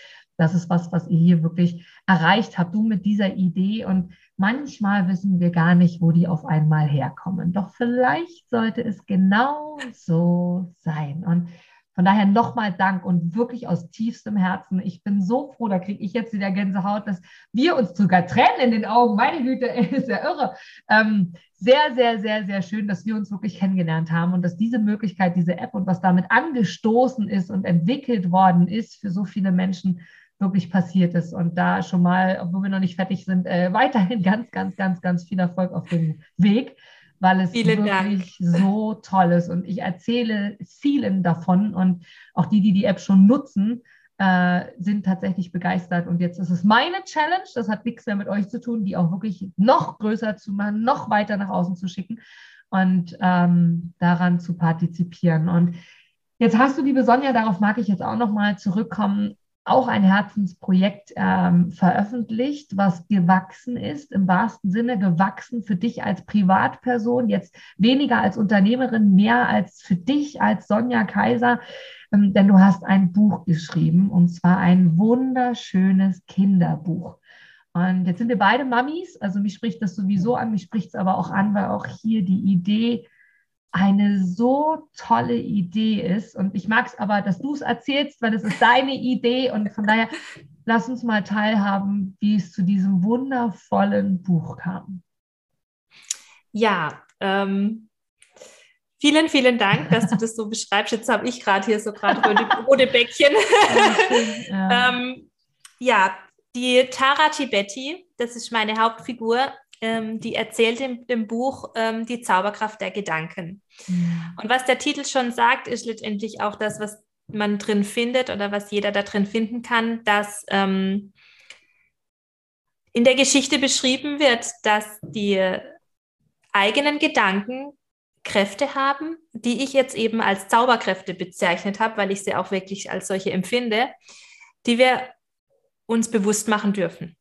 das ist was, was ihr hier wirklich erreicht habt, du mit dieser Idee. Und manchmal wissen wir gar nicht, wo die auf einmal herkommen. Doch vielleicht sollte es genau so sein. Und von daher nochmal Dank und wirklich aus tiefstem Herzen. Ich bin so froh, da kriege ich jetzt wieder Gänsehaut, dass wir uns sogar Tränen in den Augen, meine Güte, ist ja irre. Ähm, sehr, sehr, sehr, sehr schön, dass wir uns wirklich kennengelernt haben und dass diese Möglichkeit, diese App und was damit angestoßen ist und entwickelt worden ist für so viele Menschen, wirklich passiert ist. Und da schon mal, obwohl wir noch nicht fertig sind, äh, weiterhin ganz, ganz, ganz, ganz viel Erfolg auf dem Weg, weil es Vielen wirklich Dank. so toll ist. Und ich erzähle vielen davon und auch die, die die App schon nutzen, äh, sind tatsächlich begeistert. Und jetzt ist es meine Challenge, das hat nichts mehr mit euch zu tun, die auch wirklich noch größer zu machen, noch weiter nach außen zu schicken und ähm, daran zu partizipieren. Und Jetzt hast du, liebe Sonja, darauf mag ich jetzt auch nochmal zurückkommen, auch ein Herzensprojekt ähm, veröffentlicht, was gewachsen ist, im wahrsten Sinne gewachsen für dich als Privatperson, jetzt weniger als Unternehmerin, mehr als für dich als Sonja Kaiser, ähm, denn du hast ein Buch geschrieben und zwar ein wunderschönes Kinderbuch. Und jetzt sind wir beide Mamis, also mich spricht das sowieso an, mich spricht es aber auch an, weil auch hier die Idee eine so tolle Idee ist. Und ich mag es aber, dass du es erzählst, weil es ist deine Idee. Und von daher, lass uns mal teilhaben, wie es zu diesem wundervollen Buch kam. Ja, ähm, vielen, vielen Dank, dass du das so beschreibst. Jetzt habe ich gerade hier so gerade rote Bäckchen. Ja, ähm, ja, die Tara Tibetti, das ist meine Hauptfigur, ähm, die erzählt in dem Buch ähm, die Zauberkraft der Gedanken. Mhm. Und was der Titel schon sagt, ist letztendlich auch das, was man drin findet oder was jeder da drin finden kann, dass ähm, in der Geschichte beschrieben wird, dass die eigenen Gedanken Kräfte haben, die ich jetzt eben als Zauberkräfte bezeichnet habe, weil ich sie auch wirklich als solche empfinde, die wir uns bewusst machen dürfen.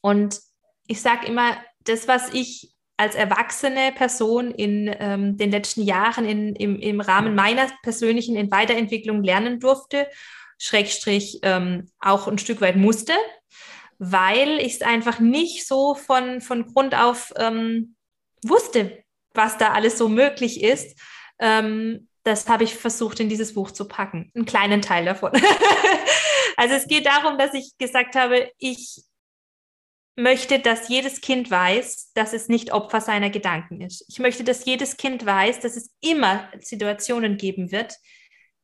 Und ich sage immer, das, was ich als erwachsene Person in ähm, den letzten Jahren in, im, im Rahmen meiner persönlichen Weiterentwicklung lernen durfte, Schrägstrich ähm, auch ein Stück weit musste, weil ich es einfach nicht so von, von Grund auf ähm, wusste, was da alles so möglich ist. Ähm, das habe ich versucht, in dieses Buch zu packen. Einen kleinen Teil davon. also es geht darum, dass ich gesagt habe, ich möchte, dass jedes Kind weiß, dass es nicht Opfer seiner Gedanken ist. Ich möchte, dass jedes Kind weiß, dass es immer Situationen geben wird,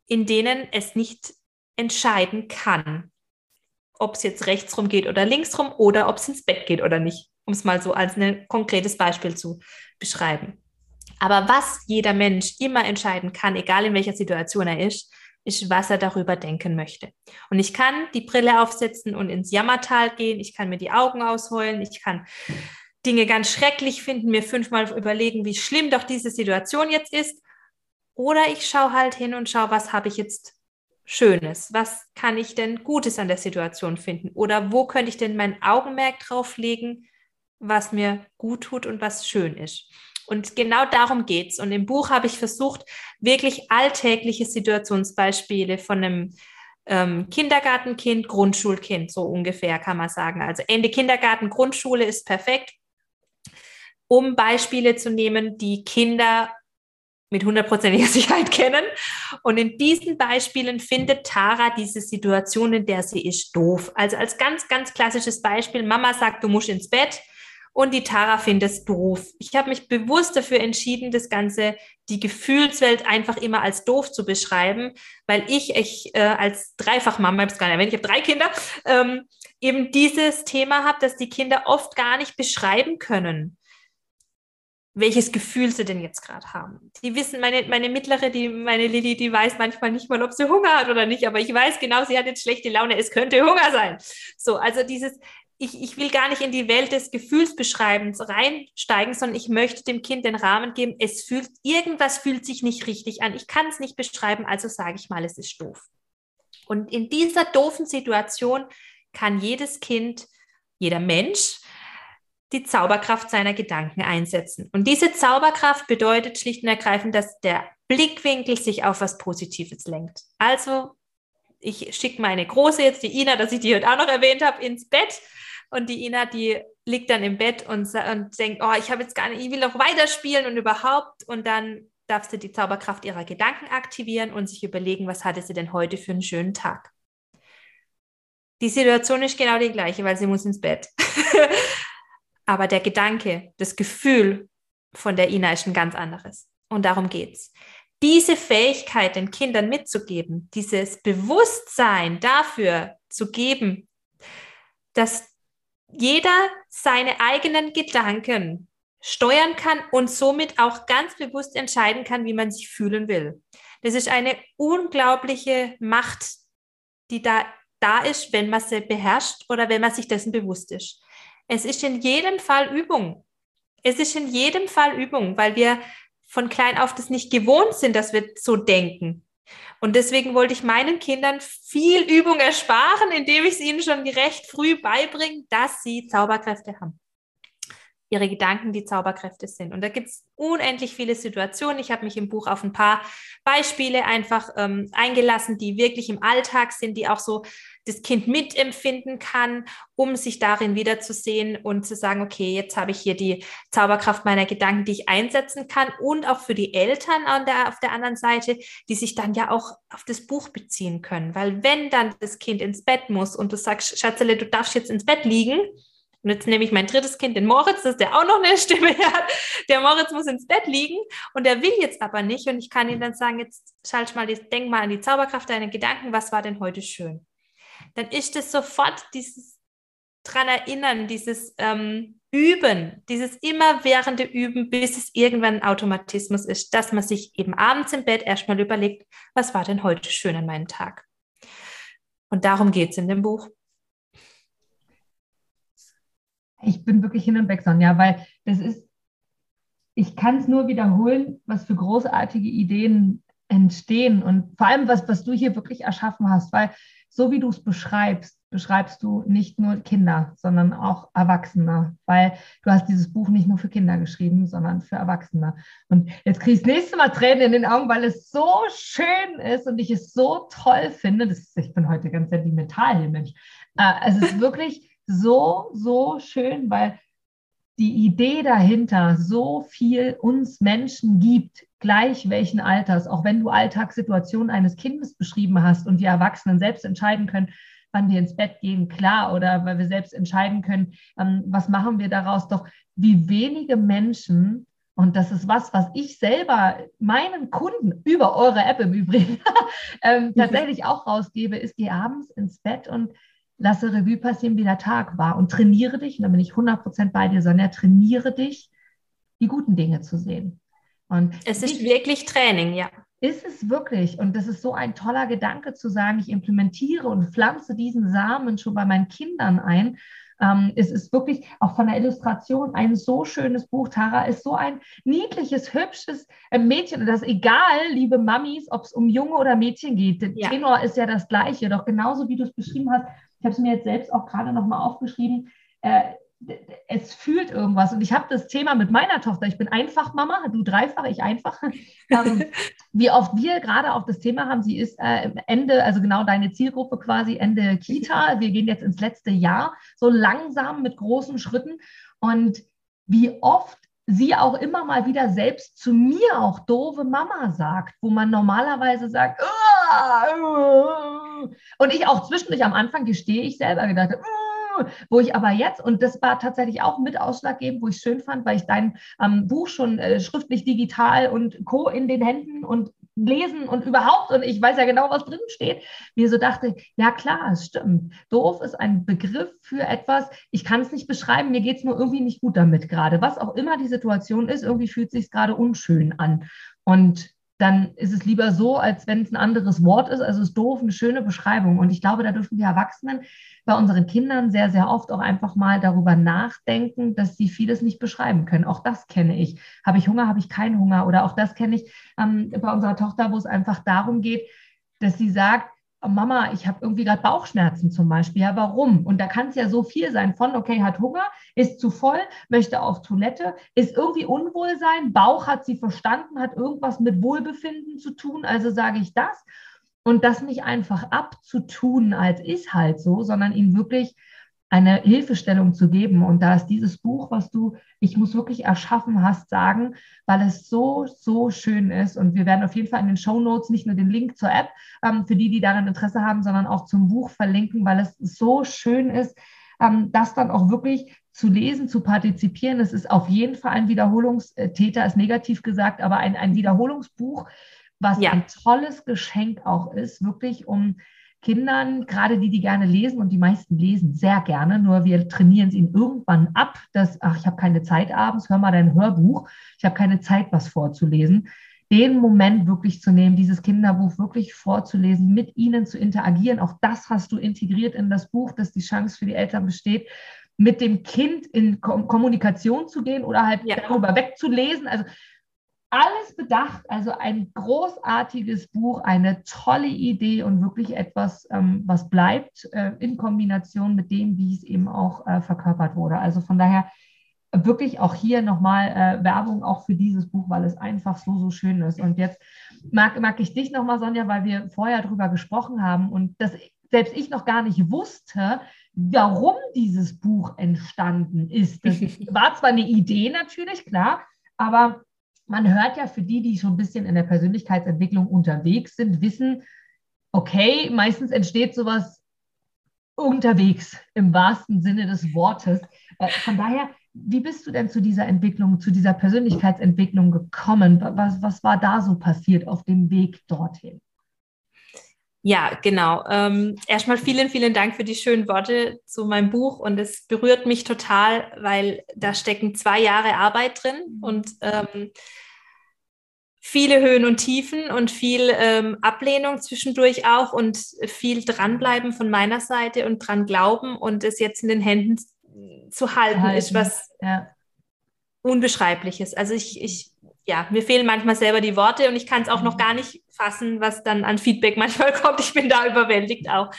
in denen es nicht entscheiden kann, ob es jetzt rechts rum geht oder links rum oder ob es ins Bett geht oder nicht, um es mal so als ein konkretes Beispiel zu beschreiben. Aber was jeder Mensch immer entscheiden kann, egal in welcher Situation er ist, ist, was er darüber denken möchte. Und ich kann die Brille aufsetzen und ins Jammertal gehen, ich kann mir die Augen ausheulen, ich kann Dinge ganz schrecklich finden, mir fünfmal überlegen, wie schlimm doch diese Situation jetzt ist. Oder ich schaue halt hin und schaue, was habe ich jetzt Schönes? Was kann ich denn Gutes an der Situation finden? Oder wo könnte ich denn mein Augenmerk drauf legen, was mir gut tut und was schön ist? Und genau darum geht's. Und im Buch habe ich versucht, wirklich alltägliche Situationsbeispiele von einem ähm, Kindergartenkind, Grundschulkind, so ungefähr kann man sagen. Also Ende Kindergarten, Grundschule ist perfekt, um Beispiele zu nehmen, die Kinder mit hundertprozentiger Sicherheit kennen. Und in diesen Beispielen findet Tara diese Situation, in der sie ist, doof. Also als ganz, ganz klassisches Beispiel, Mama sagt, du musst ins Bett und die Tara findet es doof. Ich habe mich bewusst dafür entschieden, das Ganze, die Gefühlswelt einfach immer als doof zu beschreiben, weil ich, ich äh, als Dreifachmama, ich habe es gar nicht erwähnt, ich habe drei Kinder, ähm, eben dieses Thema habe, dass die Kinder oft gar nicht beschreiben können, welches Gefühl sie denn jetzt gerade haben. Die wissen, meine, meine mittlere, die, meine Lilly, die weiß manchmal nicht mal, ob sie Hunger hat oder nicht, aber ich weiß genau, sie hat jetzt schlechte Laune, es könnte Hunger sein. So, also dieses, ich, ich will gar nicht in die Welt des Gefühlsbeschreibens reinsteigen, sondern ich möchte dem Kind den Rahmen geben, es fühlt, irgendwas fühlt sich nicht richtig an. Ich kann es nicht beschreiben, also sage ich mal, es ist doof. Und in dieser doofen Situation kann jedes Kind, jeder Mensch die Zauberkraft seiner Gedanken einsetzen. Und diese Zauberkraft bedeutet schlicht und ergreifend, dass der Blickwinkel sich auf was Positives lenkt. Also ich schicke meine Große jetzt, die Ina, dass ich die heute auch noch erwähnt habe, ins Bett und die Ina, die liegt dann im Bett und, und denkt, oh, ich habe jetzt gar nicht, ich will noch weiterspielen und überhaupt. Und dann darf sie die Zauberkraft ihrer Gedanken aktivieren und sich überlegen, was hatte sie denn heute für einen schönen Tag. Die Situation ist genau die gleiche, weil sie muss ins Bett. Aber der Gedanke, das Gefühl von der Ina ist ein ganz anderes. Und darum geht's. Diese Fähigkeit den Kindern mitzugeben, dieses Bewusstsein dafür zu geben, dass jeder seine eigenen Gedanken steuern kann und somit auch ganz bewusst entscheiden kann, wie man sich fühlen will. Das ist eine unglaubliche Macht, die da, da ist, wenn man sie beherrscht oder wenn man sich dessen bewusst ist. Es ist in jedem Fall Übung. Es ist in jedem Fall Übung, weil wir von klein auf das nicht gewohnt sind, dass wir so denken. Und deswegen wollte ich meinen Kindern viel Übung ersparen, indem ich es ihnen schon recht früh beibringe, dass sie Zauberkräfte haben. Ihre Gedanken die Zauberkräfte sind. Und da gibt es unendlich viele Situationen. Ich habe mich im Buch auf ein paar Beispiele einfach ähm, eingelassen, die wirklich im Alltag sind, die auch so das Kind mitempfinden kann, um sich darin wiederzusehen und zu sagen, okay, jetzt habe ich hier die Zauberkraft meiner Gedanken, die ich einsetzen kann und auch für die Eltern an der, auf der anderen Seite, die sich dann ja auch auf das Buch beziehen können. Weil wenn dann das Kind ins Bett muss und du sagst, Schatzele, du darfst jetzt ins Bett liegen, und jetzt nehme ich mein drittes Kind, den Moritz, dass der auch noch eine Stimme hat. Der Moritz muss ins Bett liegen und der will jetzt aber nicht. Und ich kann ihm dann sagen, jetzt schalt mal, denk mal an die Zauberkraft deiner Gedanken. Was war denn heute schön? dann ist es sofort dieses dran erinnern, dieses ähm, Üben, dieses immerwährende Üben, bis es irgendwann ein Automatismus ist, dass man sich eben abends im Bett erstmal überlegt, was war denn heute schön an meinem Tag? Und darum geht es in dem Buch. Ich bin wirklich hin und weg, Sonja, weil das ist, ich kann es nur wiederholen, was für großartige Ideen entstehen und vor allem, was, was du hier wirklich erschaffen hast, weil so wie du es beschreibst, beschreibst du nicht nur Kinder, sondern auch Erwachsene, weil du hast dieses Buch nicht nur für Kinder geschrieben, sondern für Erwachsene. Und jetzt kriege ich das nächste Mal Tränen in den Augen, weil es so schön ist und ich es so toll finde. Das ich bin heute ganz sentimental hier, Mensch. Äh, es ist wirklich so, so schön, weil die Idee dahinter so viel uns Menschen gibt, gleich welchen Alters, auch wenn du Alltagssituationen eines Kindes beschrieben hast und die Erwachsenen selbst entscheiden können, wann wir ins Bett gehen, klar, oder weil wir selbst entscheiden können, ähm, was machen wir daraus, doch wie wenige Menschen und das ist was, was ich selber meinen Kunden über eure App im Übrigen ähm, tatsächlich auch rausgebe, ist, geh abends ins Bett und lasse Revue passieren, wie der Tag war und trainiere dich, und da bin ich 100% bei dir, Sonja, trainiere dich, die guten Dinge zu sehen. Und es ist ich, wirklich Training, ja. Ist es wirklich. Und das ist so ein toller Gedanke zu sagen, ich implementiere und pflanze diesen Samen schon bei meinen Kindern ein. Ähm, es ist wirklich auch von der Illustration ein so schönes Buch. Tara ist so ein niedliches, hübsches äh, Mädchen. Und das ist egal, liebe Mamis, ob es um Junge oder Mädchen geht. Der ja. Tenor ist ja das Gleiche. Doch genauso wie du es beschrieben hast, ich habe es mir jetzt selbst auch gerade nochmal aufgeschrieben, äh, es fühlt irgendwas. Und ich habe das Thema mit meiner Tochter. Ich bin einfach Mama, du dreifach, ich einfach. Ähm, wie oft wir gerade auch das Thema haben, sie ist äh, Ende, also genau deine Zielgruppe quasi, Ende Kita. Wir gehen jetzt ins letzte Jahr, so langsam mit großen Schritten. Und wie oft sie auch immer mal wieder selbst zu mir auch doofe Mama sagt, wo man normalerweise sagt, und ich auch zwischendurch am Anfang gestehe ich selber gedacht habe, wo ich aber jetzt, und das war tatsächlich auch mit ausschlaggebend, wo ich schön fand, weil ich dein ähm, Buch schon äh, schriftlich, digital und Co. in den Händen und lesen und überhaupt, und ich weiß ja genau, was drin steht, mir so dachte, ja klar, es stimmt. Doof ist ein Begriff für etwas, ich kann es nicht beschreiben, mir geht es nur irgendwie nicht gut damit gerade. Was auch immer die Situation ist, irgendwie fühlt es sich gerade unschön an. Und dann ist es lieber so, als wenn es ein anderes Wort ist. Also ist doof, eine schöne Beschreibung. Und ich glaube, da dürfen wir Erwachsenen bei unseren Kindern sehr, sehr oft auch einfach mal darüber nachdenken, dass sie vieles nicht beschreiben können. Auch das kenne ich. Habe ich Hunger, habe ich keinen Hunger? Oder auch das kenne ich ähm, bei unserer Tochter, wo es einfach darum geht, dass sie sagt, Mama, ich habe irgendwie gerade Bauchschmerzen zum Beispiel. Ja, warum? Und da kann es ja so viel sein von, okay, hat Hunger, ist zu voll, möchte auf Toilette, ist irgendwie Unwohlsein, Bauch hat sie verstanden, hat irgendwas mit Wohlbefinden zu tun, also sage ich das. Und das nicht einfach abzutun, als ist halt so, sondern ihn wirklich eine Hilfestellung zu geben. Und da ist dieses Buch, was du, ich muss wirklich erschaffen hast, sagen, weil es so, so schön ist. Und wir werden auf jeden Fall in den Show Notes nicht nur den Link zur App ähm, für die, die daran Interesse haben, sondern auch zum Buch verlinken, weil es so schön ist, ähm, das dann auch wirklich zu lesen, zu partizipieren. Es ist auf jeden Fall ein Wiederholungstäter, ist negativ gesagt, aber ein, ein Wiederholungsbuch, was ja. ein tolles Geschenk auch ist, wirklich um Kindern, gerade die, die gerne lesen und die meisten lesen sehr gerne, nur wir trainieren es ihnen irgendwann ab, dass, ach, ich habe keine Zeit abends, hör mal dein Hörbuch, ich habe keine Zeit, was vorzulesen. Den Moment wirklich zu nehmen, dieses Kinderbuch wirklich vorzulesen, mit ihnen zu interagieren, auch das hast du integriert in das Buch, dass die Chance für die Eltern besteht, mit dem Kind in Kommunikation zu gehen oder halt ja. darüber wegzulesen. Also alles bedacht, also ein großartiges Buch, eine tolle Idee und wirklich etwas, ähm, was bleibt äh, in Kombination mit dem, wie es eben auch äh, verkörpert wurde. Also von daher wirklich auch hier nochmal äh, Werbung auch für dieses Buch, weil es einfach so, so schön ist. Und jetzt mag, mag ich dich nochmal, Sonja, weil wir vorher darüber gesprochen haben und das selbst ich noch gar nicht wusste, warum dieses Buch entstanden ist. Das war zwar eine Idee natürlich, klar, aber man hört ja für die, die schon ein bisschen in der Persönlichkeitsentwicklung unterwegs sind, wissen, okay, meistens entsteht sowas unterwegs im wahrsten Sinne des Wortes. Äh, von daher, wie bist du denn zu dieser Entwicklung, zu dieser Persönlichkeitsentwicklung gekommen? Was, was war da so passiert auf dem Weg dorthin? Ja, genau. Ähm, erstmal vielen, vielen Dank für die schönen Worte zu meinem Buch und es berührt mich total, weil da stecken zwei Jahre Arbeit drin und ähm, viele Höhen und Tiefen und viel ähm, Ablehnung zwischendurch auch und viel dranbleiben von meiner Seite und dran glauben und es jetzt in den Händen zu halten, halten. ist was ja. Unbeschreibliches. Also ich, ich ja, mir fehlen manchmal selber die Worte und ich kann es auch noch gar nicht fassen, was dann an Feedback manchmal kommt. Ich bin da überwältigt auch,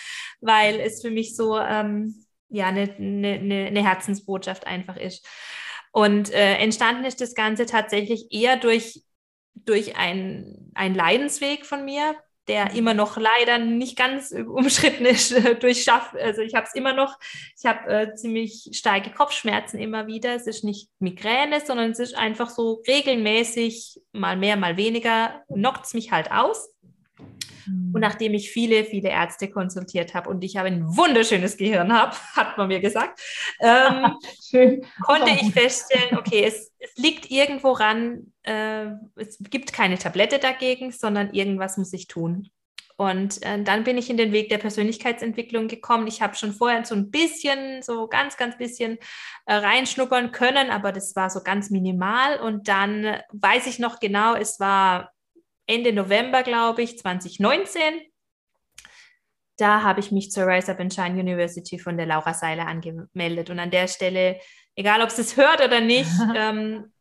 weil es für mich so ähm, ja eine, eine, eine Herzensbotschaft einfach ist. Und äh, entstanden ist das Ganze tatsächlich eher durch, durch einen Leidensweg von mir. Der immer noch leider nicht ganz umschritten ist äh, durch Schaff. Also ich habe es immer noch, ich habe äh, ziemlich starke Kopfschmerzen immer wieder. Es ist nicht Migräne, sondern es ist einfach so regelmäßig, mal mehr, mal weniger, knockt es mich halt aus. Und nachdem ich viele, viele Ärzte konsultiert habe und ich habe ein wunderschönes Gehirn habe, hat man mir gesagt, ähm, konnte ich feststellen, okay, es, es liegt irgendwo ran, äh, es gibt keine Tablette dagegen, sondern irgendwas muss ich tun. Und äh, dann bin ich in den Weg der Persönlichkeitsentwicklung gekommen. Ich habe schon vorher so ein bisschen, so ganz, ganz bisschen äh, reinschnuppern können, aber das war so ganz minimal. Und dann weiß ich noch genau, es war Ende November, glaube ich, 2019. Da habe ich mich zur Rise Up and Shine University von der Laura Seiler angemeldet. Und an der Stelle, egal ob es es hört oder nicht, ähm,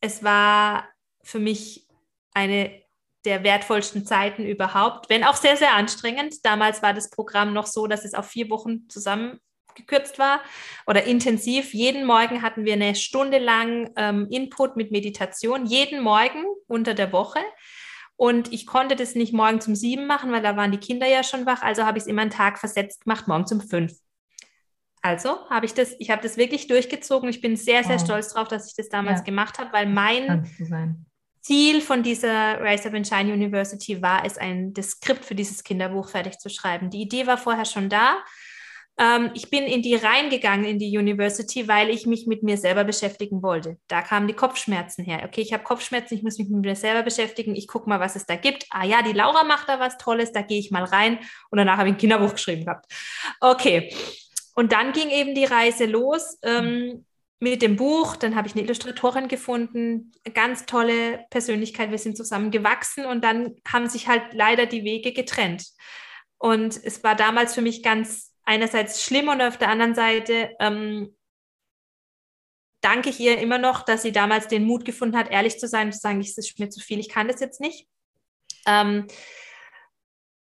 es war für mich eine der wertvollsten Zeiten überhaupt, wenn auch sehr, sehr anstrengend. Damals war das Programm noch so, dass es auf vier Wochen zusammengekürzt war oder intensiv. Jeden Morgen hatten wir eine Stunde lang ähm, Input mit Meditation, jeden Morgen unter der Woche. Und ich konnte das nicht morgen um sieben machen, weil da waren die Kinder ja schon wach. Also habe ich es immer einen Tag versetzt gemacht, morgen um fünf. Also habe ich das, ich habe das wirklich durchgezogen. Ich bin sehr, sehr wow. stolz darauf, dass ich das damals ja. gemacht habe, weil mein Ziel von dieser Rise Up and Shine University war es, ein das Skript für dieses Kinderbuch fertig zu schreiben. Die Idee war vorher schon da. Ähm, ich bin in die reingegangen in die University, weil ich mich mit mir selber beschäftigen wollte. Da kamen die Kopfschmerzen her. Okay, ich habe Kopfschmerzen, ich muss mich mit mir selber beschäftigen. Ich gucke mal, was es da gibt. Ah ja, die Laura macht da was Tolles, da gehe ich mal rein. Und danach habe ich ein Kinderbuch geschrieben gehabt. Okay. Und dann ging eben die Reise los. Ähm, mit dem Buch, dann habe ich eine Illustratorin gefunden, ganz tolle Persönlichkeit, wir sind zusammen gewachsen und dann haben sich halt leider die Wege getrennt. Und es war damals für mich ganz einerseits schlimm und auf der anderen Seite ähm, danke ich ihr immer noch, dass sie damals den Mut gefunden hat, ehrlich zu sein und zu sagen, es ist mir zu viel, ich kann das jetzt nicht. Ähm,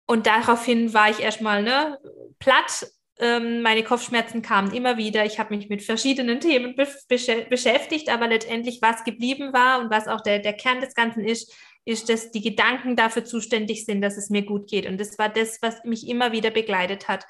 und daraufhin war ich erstmal ne, platt. Ähm, meine Kopfschmerzen kamen immer wieder. Ich habe mich mit verschiedenen Themen be beschäftigt, aber letztendlich, was geblieben war und was auch der, der Kern des Ganzen ist, ist, dass die Gedanken dafür zuständig sind, dass es mir gut geht. Und das war das, was mich immer wieder begleitet hat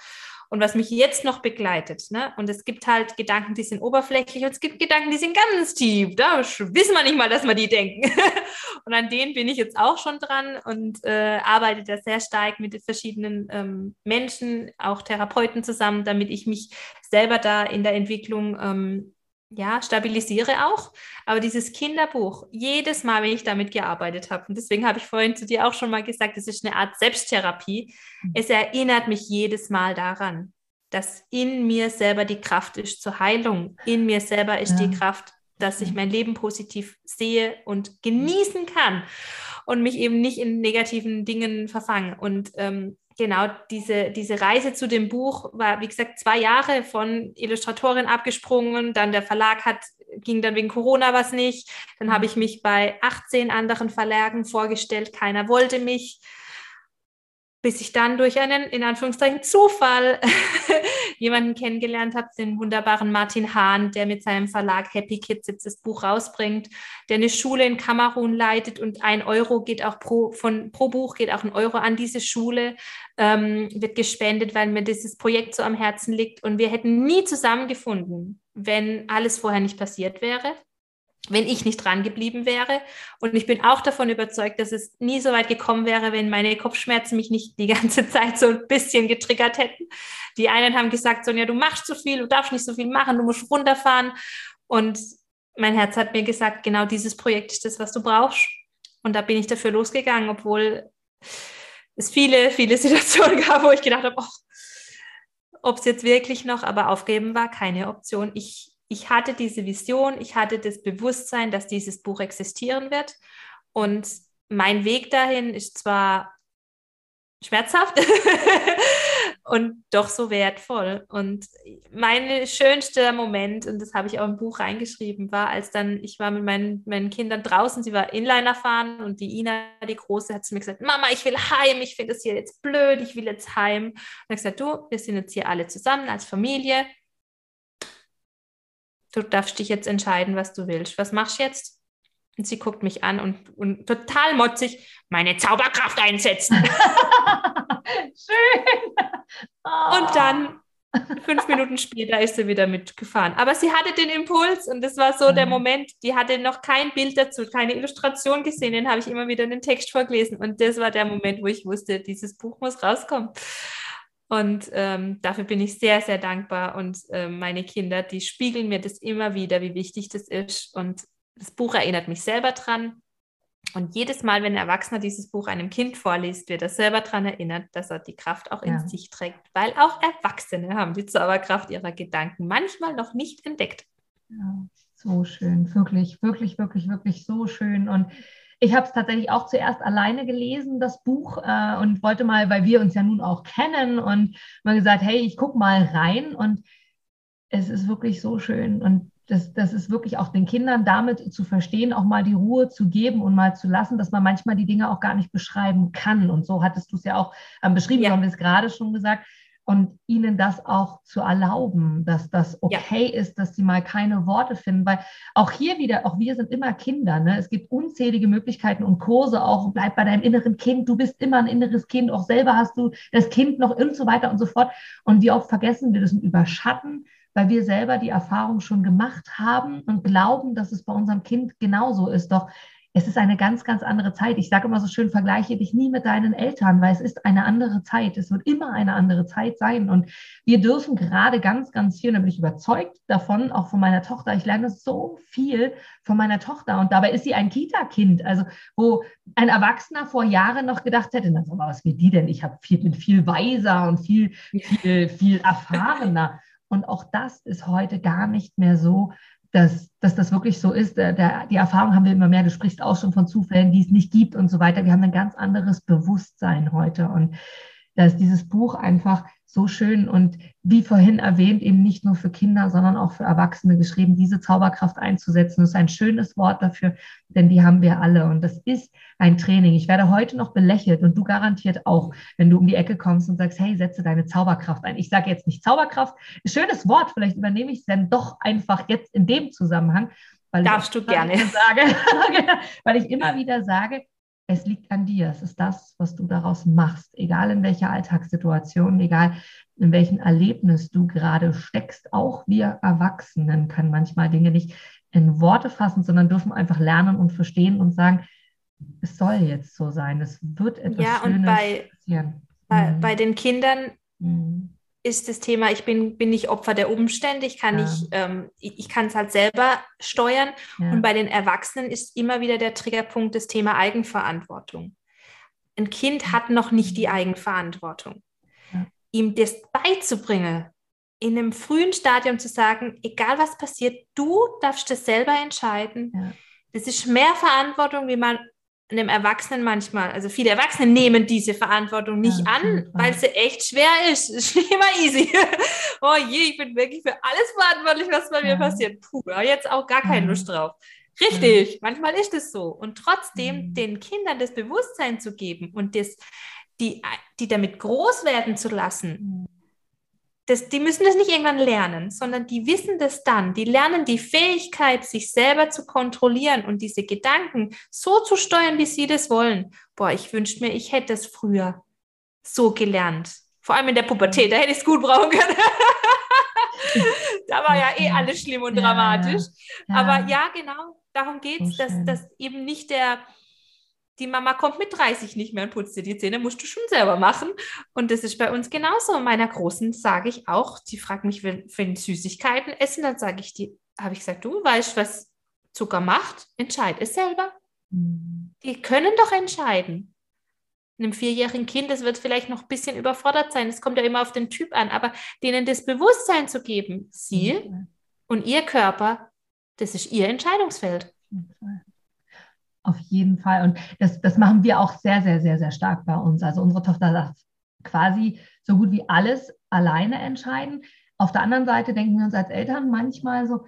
und was mich jetzt noch begleitet. Ne? Und es gibt halt Gedanken, die sind oberflächlich und es gibt Gedanken, die sind ganz tief. Da wissen wir nicht mal, dass wir die denken. und an denen bin ich jetzt auch schon dran und äh, arbeite da sehr stark mit verschiedenen ähm, Menschen, auch Therapeuten zusammen, damit ich mich selber da in der Entwicklung ähm, ja, stabilisiere auch. Aber dieses Kinderbuch, jedes Mal, wenn ich damit gearbeitet habe, und deswegen habe ich vorhin zu dir auch schon mal gesagt, es ist eine Art Selbsttherapie. Mhm. Es erinnert mich jedes Mal daran, dass in mir selber die Kraft ist zur Heilung. In mir selber ist ja. die Kraft, dass ich mein Leben positiv sehe und genießen kann und mich eben nicht in negativen Dingen verfange. Und ähm, genau diese, diese Reise zu dem Buch war, wie gesagt, zwei Jahre von Illustratorin abgesprungen. Dann der Verlag hat, ging dann wegen Corona was nicht. Dann habe ich mich bei 18 anderen Verlagen vorgestellt. Keiner wollte mich bis ich dann durch einen, in Anführungszeichen, Zufall jemanden kennengelernt habe, den wunderbaren Martin Hahn, der mit seinem Verlag Happy Kids jetzt das Buch rausbringt, der eine Schule in Kamerun leitet und ein Euro geht auch pro, von, pro Buch geht auch ein Euro an diese Schule, ähm, wird gespendet, weil mir dieses Projekt so am Herzen liegt. Und wir hätten nie zusammengefunden, wenn alles vorher nicht passiert wäre wenn ich nicht dran geblieben wäre. Und ich bin auch davon überzeugt, dass es nie so weit gekommen wäre, wenn meine Kopfschmerzen mich nicht die ganze Zeit so ein bisschen getriggert hätten. Die einen haben gesagt, Sonja, du machst zu viel, du darfst nicht so viel machen, du musst runterfahren. Und mein Herz hat mir gesagt, genau dieses Projekt ist das, was du brauchst. Und da bin ich dafür losgegangen, obwohl es viele, viele Situationen gab, wo ich gedacht habe, ob es jetzt wirklich noch, aber aufgeben war keine Option. Ich ich hatte diese Vision, ich hatte das Bewusstsein, dass dieses Buch existieren wird. Und mein Weg dahin ist zwar schmerzhaft und doch so wertvoll. Und mein schönster Moment, und das habe ich auch im Buch reingeschrieben, war, als dann, ich war mit meinen, meinen Kindern draußen, sie war Inliner fahren und die Ina, die Große, hat zu mir gesagt, Mama, ich will heim, ich finde das hier jetzt blöd, ich will jetzt heim. Und ich gesagt, du, wir sind jetzt hier alle zusammen als Familie, du darfst dich jetzt entscheiden, was du willst. Was machst du jetzt? Und sie guckt mich an und, und total motzig, meine Zauberkraft einsetzen. Schön. Oh. Und dann Fünf Minuten später ist sie wieder mitgefahren. Aber sie hatte den Impuls und das war so der mhm. Moment, die hatte noch kein Bild dazu, keine Illustration gesehen, den habe ich immer wieder in den Text vorgelesen. Und das war der Moment, wo ich wusste, dieses Buch muss rauskommen. Und ähm, dafür bin ich sehr, sehr dankbar. Und äh, meine Kinder, die spiegeln mir das immer wieder, wie wichtig das ist. Und das Buch erinnert mich selber dran. Und jedes Mal, wenn ein Erwachsener dieses Buch einem Kind vorliest, wird er selber daran erinnert, dass er die Kraft auch in ja. sich trägt, weil auch Erwachsene haben die Zauberkraft ihrer Gedanken manchmal noch nicht entdeckt. Ja, so schön, wirklich, wirklich, wirklich, wirklich so schön. Und ich habe es tatsächlich auch zuerst alleine gelesen, das Buch, äh, und wollte mal, weil wir uns ja nun auch kennen und mal gesagt, hey, ich gucke mal rein und es ist wirklich so schön. Und das, das ist wirklich auch den Kindern damit zu verstehen, auch mal die Ruhe zu geben und mal zu lassen, dass man manchmal die Dinge auch gar nicht beschreiben kann. Und so hattest du es ja auch ähm, beschrieben, ja. wir haben es gerade schon gesagt. Und ihnen das auch zu erlauben, dass das okay ja. ist, dass sie mal keine Worte finden. Weil auch hier wieder, auch wir sind immer Kinder. Ne? Es gibt unzählige Möglichkeiten und Kurse auch, bleib bei deinem inneren Kind, du bist immer ein inneres Kind, auch selber hast du das Kind noch und so weiter und so fort. Und wie oft vergessen wir das und überschatten weil wir selber die Erfahrung schon gemacht haben und glauben, dass es bei unserem Kind genauso ist. Doch es ist eine ganz, ganz andere Zeit. Ich sage immer so schön, vergleiche dich nie mit deinen Eltern, weil es ist eine andere Zeit. Es wird immer eine andere Zeit sein. Und wir dürfen gerade ganz, ganz viel, und da bin ich überzeugt davon, auch von meiner Tochter. Ich lerne so viel von meiner Tochter. Und dabei ist sie ein Kita-Kind. Also, wo ein Erwachsener vor Jahren noch gedacht hätte, na, was wie die denn? Ich habe viel, bin viel weiser und viel, viel, viel erfahrener. Und auch das ist heute gar nicht mehr so, dass, dass das wirklich so ist. Der, der, die Erfahrung haben wir immer mehr. Du sprichst auch schon von Zufällen, die es nicht gibt und so weiter. Wir haben ein ganz anderes Bewusstsein heute. Und da ist dieses Buch einfach so schön und wie vorhin erwähnt, eben nicht nur für Kinder, sondern auch für Erwachsene geschrieben, diese Zauberkraft einzusetzen. Das ist ein schönes Wort dafür, denn die haben wir alle. Und das ist ein Training. Ich werde heute noch belächelt und du garantiert auch, wenn du um die Ecke kommst und sagst, hey, setze deine Zauberkraft ein. Ich sage jetzt nicht Zauberkraft, schönes Wort, vielleicht übernehme ich es dann doch einfach jetzt in dem Zusammenhang. Weil Darfst du gerne. Sage, weil ich immer wieder sage, es liegt an dir. Es ist das, was du daraus machst, egal in welcher Alltagssituation, egal in welchem Erlebnis du gerade steckst. Auch wir Erwachsenen können manchmal Dinge nicht in Worte fassen, sondern dürfen einfach lernen und verstehen und sagen, es soll jetzt so sein. Es wird etwas ja, Schönes und bei, passieren. Bei, mhm. bei den Kindern mhm ist das Thema, ich bin, bin nicht Opfer der Umstände, ich kann ja. nicht, ähm, ich, ich kann es halt selber steuern. Ja. Und bei den Erwachsenen ist immer wieder der Triggerpunkt das Thema Eigenverantwortung. Ein Kind hat noch nicht die Eigenverantwortung. Ja. Ihm das beizubringen, in einem frühen Stadium zu sagen, egal was passiert, du darfst das selber entscheiden. Das ist mehr Verantwortung, wie man einem Erwachsenen manchmal, also viele Erwachsene nehmen diese Verantwortung nicht ja, an, weil sie echt schwer ist. ist nicht immer easy. oh je, ich bin wirklich für alles verantwortlich, was bei ja. mir passiert. Puh, jetzt auch gar keine Lust drauf. Richtig, ja. manchmal ist es so. Und trotzdem den Kindern das Bewusstsein zu geben und das, die, die damit groß werden zu lassen, das, die müssen das nicht irgendwann lernen, sondern die wissen das dann. Die lernen die Fähigkeit, sich selber zu kontrollieren und diese Gedanken so zu steuern, wie sie das wollen. Boah, ich wünschte mir, ich hätte es früher so gelernt. Vor allem in der Pubertät, da hätte ich es gut brauchen können. da war ja eh alles schlimm und dramatisch. Ja, ja. Aber ja, genau, darum geht es, dass, dass eben nicht der, die Mama kommt mit 30 nicht mehr und putzt dir die Zähne, musst du schon selber machen. Und das ist bei uns genauso. Meiner Großen sage ich auch, die fragt mich, wenn, wenn Süßigkeiten essen, dann sage ich die, habe ich gesagt, du weißt, was Zucker macht, entscheid es selber. Mhm. Die können doch entscheiden. Einem vierjährigen Kind, das wird vielleicht noch ein bisschen überfordert sein. Es kommt ja immer auf den Typ an, aber denen das Bewusstsein zu geben, sie mhm. und ihr Körper, das ist ihr Entscheidungsfeld. Mhm. Auf jeden Fall. Und das, das machen wir auch sehr, sehr, sehr, sehr stark bei uns. Also unsere Tochter sagt quasi so gut wie alles alleine entscheiden. Auf der anderen Seite denken wir uns als Eltern manchmal so,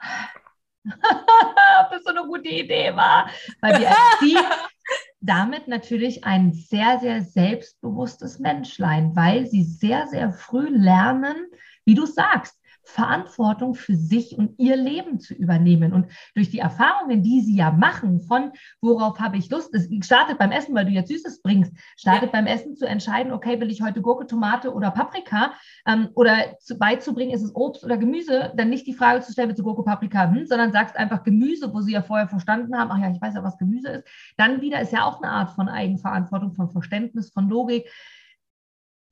ob das so eine gute Idee war, weil wir erziehen damit natürlich ein sehr, sehr selbstbewusstes Menschlein, weil sie sehr, sehr früh lernen, wie du sagst, Verantwortung für sich und ihr Leben zu übernehmen. Und durch die Erfahrungen, die sie ja machen, von worauf habe ich Lust, es startet beim Essen, weil du jetzt Süßes bringst, startet ja. beim Essen zu entscheiden, okay, will ich heute Gurke, Tomate oder Paprika ähm, oder zu, beizubringen, ist es Obst oder Gemüse, dann nicht die Frage zu stellen, willst du Gurke, Paprika, hm, sondern sagst einfach Gemüse, wo sie ja vorher verstanden haben, ach ja, ich weiß ja, was Gemüse ist. Dann wieder ist ja auch eine Art von Eigenverantwortung, von Verständnis, von Logik.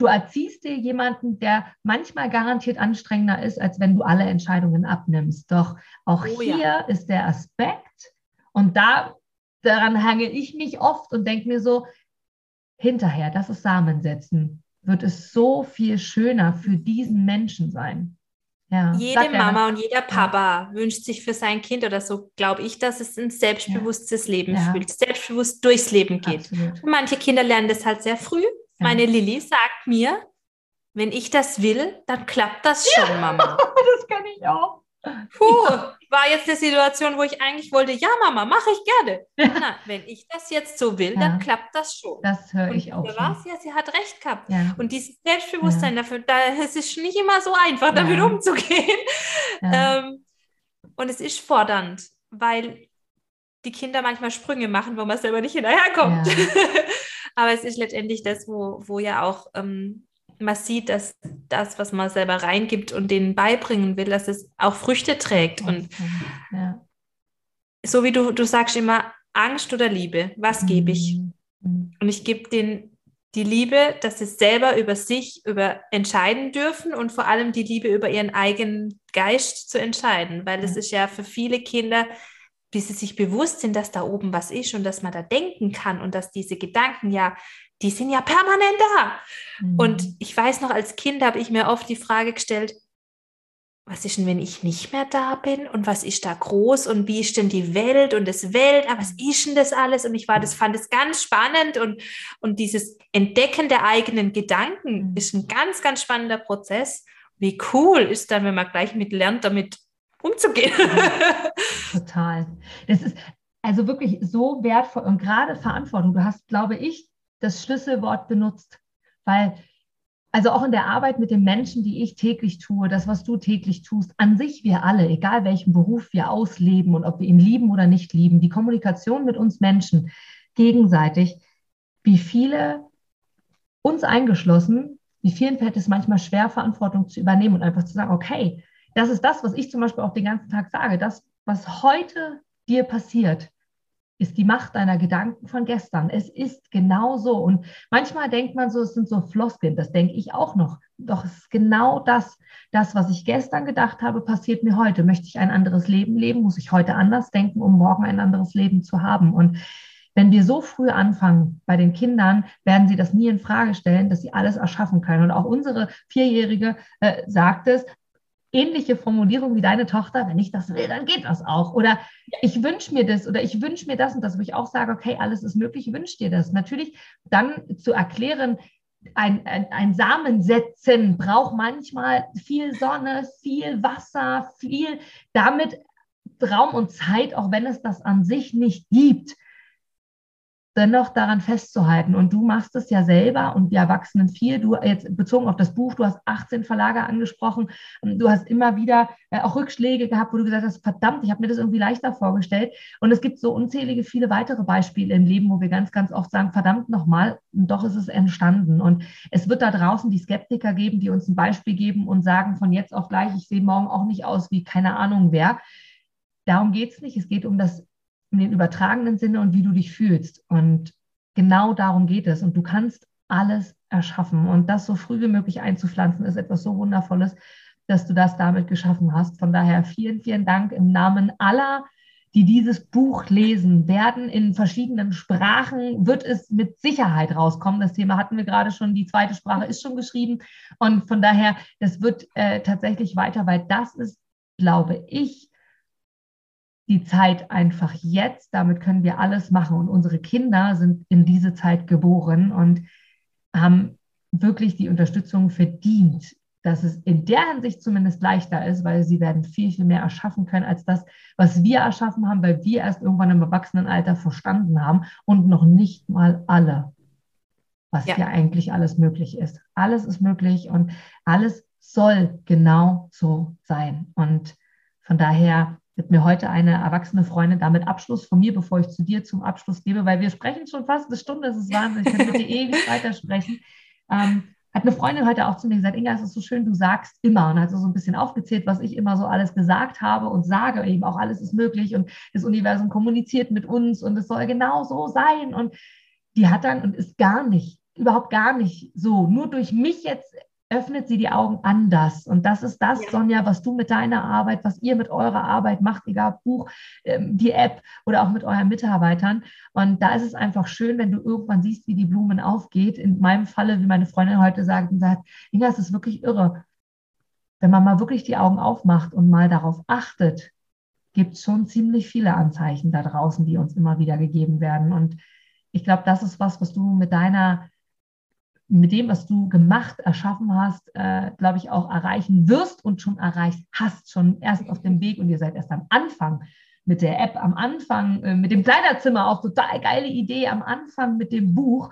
Du erziehst dir jemanden, der manchmal garantiert anstrengender ist, als wenn du alle Entscheidungen abnimmst. Doch auch oh, hier ja. ist der Aspekt, und da daran hange ich mich oft und denke mir so, hinterher, das ist Samen setzen, wird es so viel schöner für diesen Menschen sein. Ja, Jede Mama und jeder Papa ja. wünscht sich für sein Kind oder so, glaube ich, dass es ein selbstbewusstes ja. Leben fühlt, selbstbewusst durchs Leben geht. manche Kinder lernen das halt sehr früh meine Lilly sagt mir, wenn ich das will, dann klappt das schon, ja, Mama. das kann ich auch. Puh, war jetzt eine Situation, wo ich eigentlich wollte, ja, Mama, mache ich gerne. Ja. Na, wenn ich das jetzt so will, ja. dann klappt das schon. Das höre ich auch. Was? Ja, sie hat recht gehabt. Ja. Und dieses Selbstbewusstsein dafür, da, es ist nicht immer so einfach, damit umzugehen. Ähm, und es ist fordernd, weil die Kinder manchmal Sprünge machen, wo man selber nicht hinterherkommt. Aber es ist letztendlich das, wo, wo ja auch ähm, man sieht, dass das, was man selber reingibt und denen beibringen will, dass es auch Früchte trägt. Und ja. so wie du, du sagst immer, Angst oder Liebe, was gebe ich? Mhm. Und ich gebe denen die Liebe, dass sie selber über sich über entscheiden dürfen und vor allem die Liebe über ihren eigenen Geist zu entscheiden, weil es ist ja für viele Kinder bis sie sich bewusst sind, dass da oben was ist und dass man da denken kann und dass diese Gedanken ja, die sind ja permanent da. Mhm. Und ich weiß noch, als Kind habe ich mir oft die Frage gestellt, was ist denn, wenn ich nicht mehr da bin und was ist da groß und wie ist denn die Welt und das Welt, aber was ist denn das alles? Und ich war, das fand es ganz spannend und, und dieses Entdecken der eigenen Gedanken mhm. ist ein ganz, ganz spannender Prozess. Wie cool ist dann, wenn man gleich mit lernt, damit umzugehen. Total. Das ist also wirklich so wertvoll und gerade Verantwortung. Du hast, glaube ich, das Schlüsselwort benutzt, weil also auch in der Arbeit mit den Menschen, die ich täglich tue, das, was du täglich tust, an sich wir alle, egal welchen Beruf wir ausleben und ob wir ihn lieben oder nicht lieben, die Kommunikation mit uns Menschen gegenseitig, wie viele uns eingeschlossen, wie vielen fällt es manchmal schwer, Verantwortung zu übernehmen und einfach zu sagen, okay, das ist das, was ich zum Beispiel auch den ganzen Tag sage. Das, was heute dir passiert, ist die Macht deiner Gedanken von gestern. Es ist genau so. Und manchmal denkt man so, es sind so Floskeln. Das denke ich auch noch. Doch es ist genau das. Das, was ich gestern gedacht habe, passiert mir heute. Möchte ich ein anderes Leben leben? Muss ich heute anders denken, um morgen ein anderes Leben zu haben? Und wenn wir so früh anfangen bei den Kindern, werden sie das nie in Frage stellen, dass sie alles erschaffen können. Und auch unsere Vierjährige äh, sagt es, ähnliche Formulierung wie deine Tochter, wenn ich das will, dann geht das auch. Oder ich wünsche mir das oder ich wünsche mir das und das, wo ich auch sage, okay, alles ist möglich, wünsche dir das. Natürlich dann zu erklären, ein, ein, ein Samen setzen braucht manchmal viel Sonne, viel Wasser, viel damit Raum und Zeit, auch wenn es das an sich nicht gibt dennoch daran festzuhalten. Und du machst es ja selber und die Erwachsenen viel. Du jetzt bezogen auf das Buch, du hast 18 Verlage angesprochen. Du hast immer wieder äh, auch Rückschläge gehabt, wo du gesagt hast, verdammt, ich habe mir das irgendwie leichter vorgestellt. Und es gibt so unzählige viele weitere Beispiele im Leben, wo wir ganz, ganz oft sagen, verdammt nochmal, doch ist es entstanden. Und es wird da draußen die Skeptiker geben, die uns ein Beispiel geben und sagen von jetzt auf gleich, ich sehe morgen auch nicht aus wie keine Ahnung wer. Darum geht es nicht. Es geht um das in den übertragenen Sinne und wie du dich fühlst. Und genau darum geht es. Und du kannst alles erschaffen. Und das so früh wie möglich einzupflanzen, ist etwas so Wundervolles, dass du das damit geschaffen hast. Von daher vielen, vielen Dank im Namen aller, die dieses Buch lesen werden. In verschiedenen Sprachen wird es mit Sicherheit rauskommen. Das Thema hatten wir gerade schon. Die zweite Sprache ist schon geschrieben. Und von daher, das wird äh, tatsächlich weiter, weil das ist, glaube ich, die Zeit einfach jetzt. Damit können wir alles machen. Und unsere Kinder sind in diese Zeit geboren und haben wirklich die Unterstützung verdient, dass es in der Hinsicht zumindest leichter ist, weil sie werden viel, viel mehr erschaffen können als das, was wir erschaffen haben, weil wir erst irgendwann im Erwachsenenalter verstanden haben und noch nicht mal alle, was ja, ja eigentlich alles möglich ist. Alles ist möglich und alles soll genau so sein. Und von daher wird mir heute eine erwachsene Freundin damit Abschluss von mir, bevor ich zu dir zum Abschluss gebe, weil wir sprechen schon fast eine Stunde, das ist Wahnsinn, ich könnte mit dir ewig weitersprechen. Ähm, hat eine Freundin heute auch zu mir gesagt, Inga, es ist so schön, du sagst immer. Und hat so ein bisschen aufgezählt, was ich immer so alles gesagt habe und sage eben auch, alles ist möglich und das Universum kommuniziert mit uns und es soll genau so sein. Und die hat dann und ist gar nicht, überhaupt gar nicht so, nur durch mich jetzt öffnet sie die Augen anders. Und das ist das, ja. Sonja, was du mit deiner Arbeit, was ihr mit eurer Arbeit macht, egal Buch, ähm, die App oder auch mit euren Mitarbeitern. Und da ist es einfach schön, wenn du irgendwann siehst, wie die Blumen aufgeht. In meinem Falle, wie meine Freundin heute sagt, und sagt, Inga, es ist wirklich irre. Wenn man mal wirklich die Augen aufmacht und mal darauf achtet, gibt es schon ziemlich viele Anzeichen da draußen, die uns immer wieder gegeben werden. Und ich glaube, das ist was, was du mit deiner mit dem, was du gemacht, erschaffen hast, äh, glaube ich, auch erreichen wirst und schon erreicht hast, schon erst auf dem Weg und ihr seid erst am Anfang mit der App, am Anfang äh, mit dem Kleiderzimmer, auch total geile Idee, am Anfang mit dem Buch.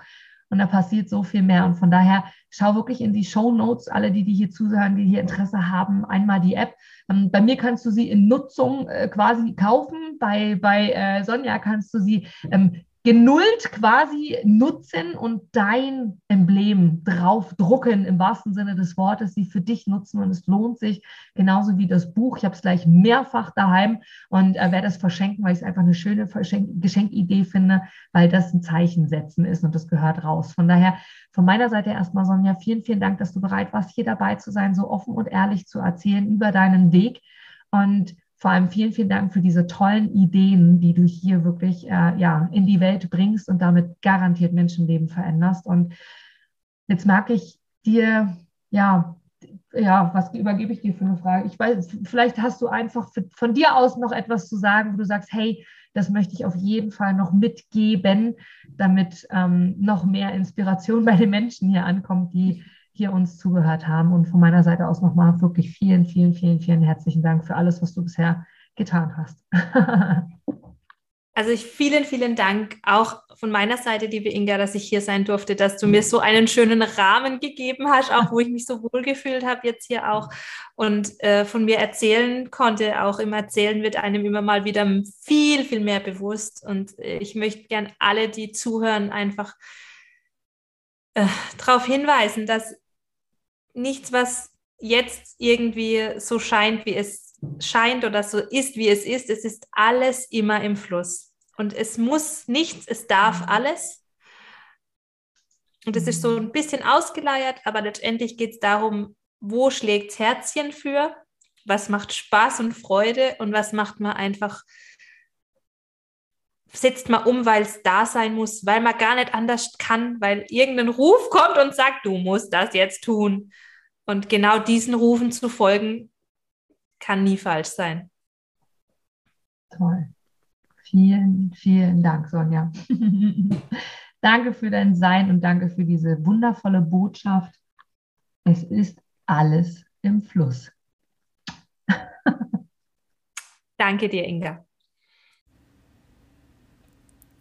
Und da passiert so viel mehr. Und von daher schau wirklich in die Show Notes, alle, die, die hier zuhören, die hier Interesse haben, einmal die App. Ähm, bei mir kannst du sie in Nutzung äh, quasi kaufen. Bei, bei äh, Sonja kannst du sie ähm, genullt quasi nutzen und dein Emblem draufdrucken, im wahrsten Sinne des Wortes, sie für dich nutzen und es lohnt sich, genauso wie das Buch. Ich habe es gleich mehrfach daheim und äh, werde es verschenken, weil ich es einfach eine schöne Verschenk Geschenkidee finde, weil das ein Zeichen setzen ist und das gehört raus. Von daher von meiner Seite erstmal, Sonja, vielen, vielen Dank, dass du bereit warst, hier dabei zu sein, so offen und ehrlich zu erzählen über deinen Weg und vor allem vielen, vielen Dank für diese tollen Ideen, die du hier wirklich äh, ja, in die Welt bringst und damit garantiert Menschenleben veränderst. Und jetzt mag ich dir, ja, ja, was übergebe ich dir für eine Frage? Ich weiß, vielleicht hast du einfach für, von dir aus noch etwas zu sagen, wo du sagst, hey, das möchte ich auf jeden Fall noch mitgeben, damit ähm, noch mehr Inspiration bei den Menschen hier ankommt, die hier uns zugehört haben. Und von meiner Seite aus nochmal wirklich vielen, vielen, vielen, vielen herzlichen Dank für alles, was du bisher getan hast. Also ich vielen, vielen Dank auch von meiner Seite, liebe Inga, dass ich hier sein durfte, dass du mir so einen schönen Rahmen gegeben hast, auch wo ich mich so wohl gefühlt habe jetzt hier auch und äh, von mir erzählen konnte. Auch im Erzählen wird einem immer mal wieder viel, viel mehr bewusst. Und äh, ich möchte gern alle, die zuhören, einfach äh, darauf hinweisen, dass nichts, was jetzt irgendwie so scheint, wie es scheint oder so ist, wie es ist. Es ist alles immer im Fluss. Und es muss nichts, es darf alles. Und es ist so ein bisschen ausgeleiert, aber letztendlich geht es darum, wo schlägt Herzchen für, was macht Spaß und Freude und was macht man einfach, setzt man um, weil es da sein muss, weil man gar nicht anders kann, weil irgendein Ruf kommt und sagt, du musst das jetzt tun. Und genau diesen Rufen zu folgen, kann nie falsch sein. Toll. Vielen, vielen Dank, Sonja. danke für dein Sein und danke für diese wundervolle Botschaft. Es ist alles im Fluss. danke dir, Inga.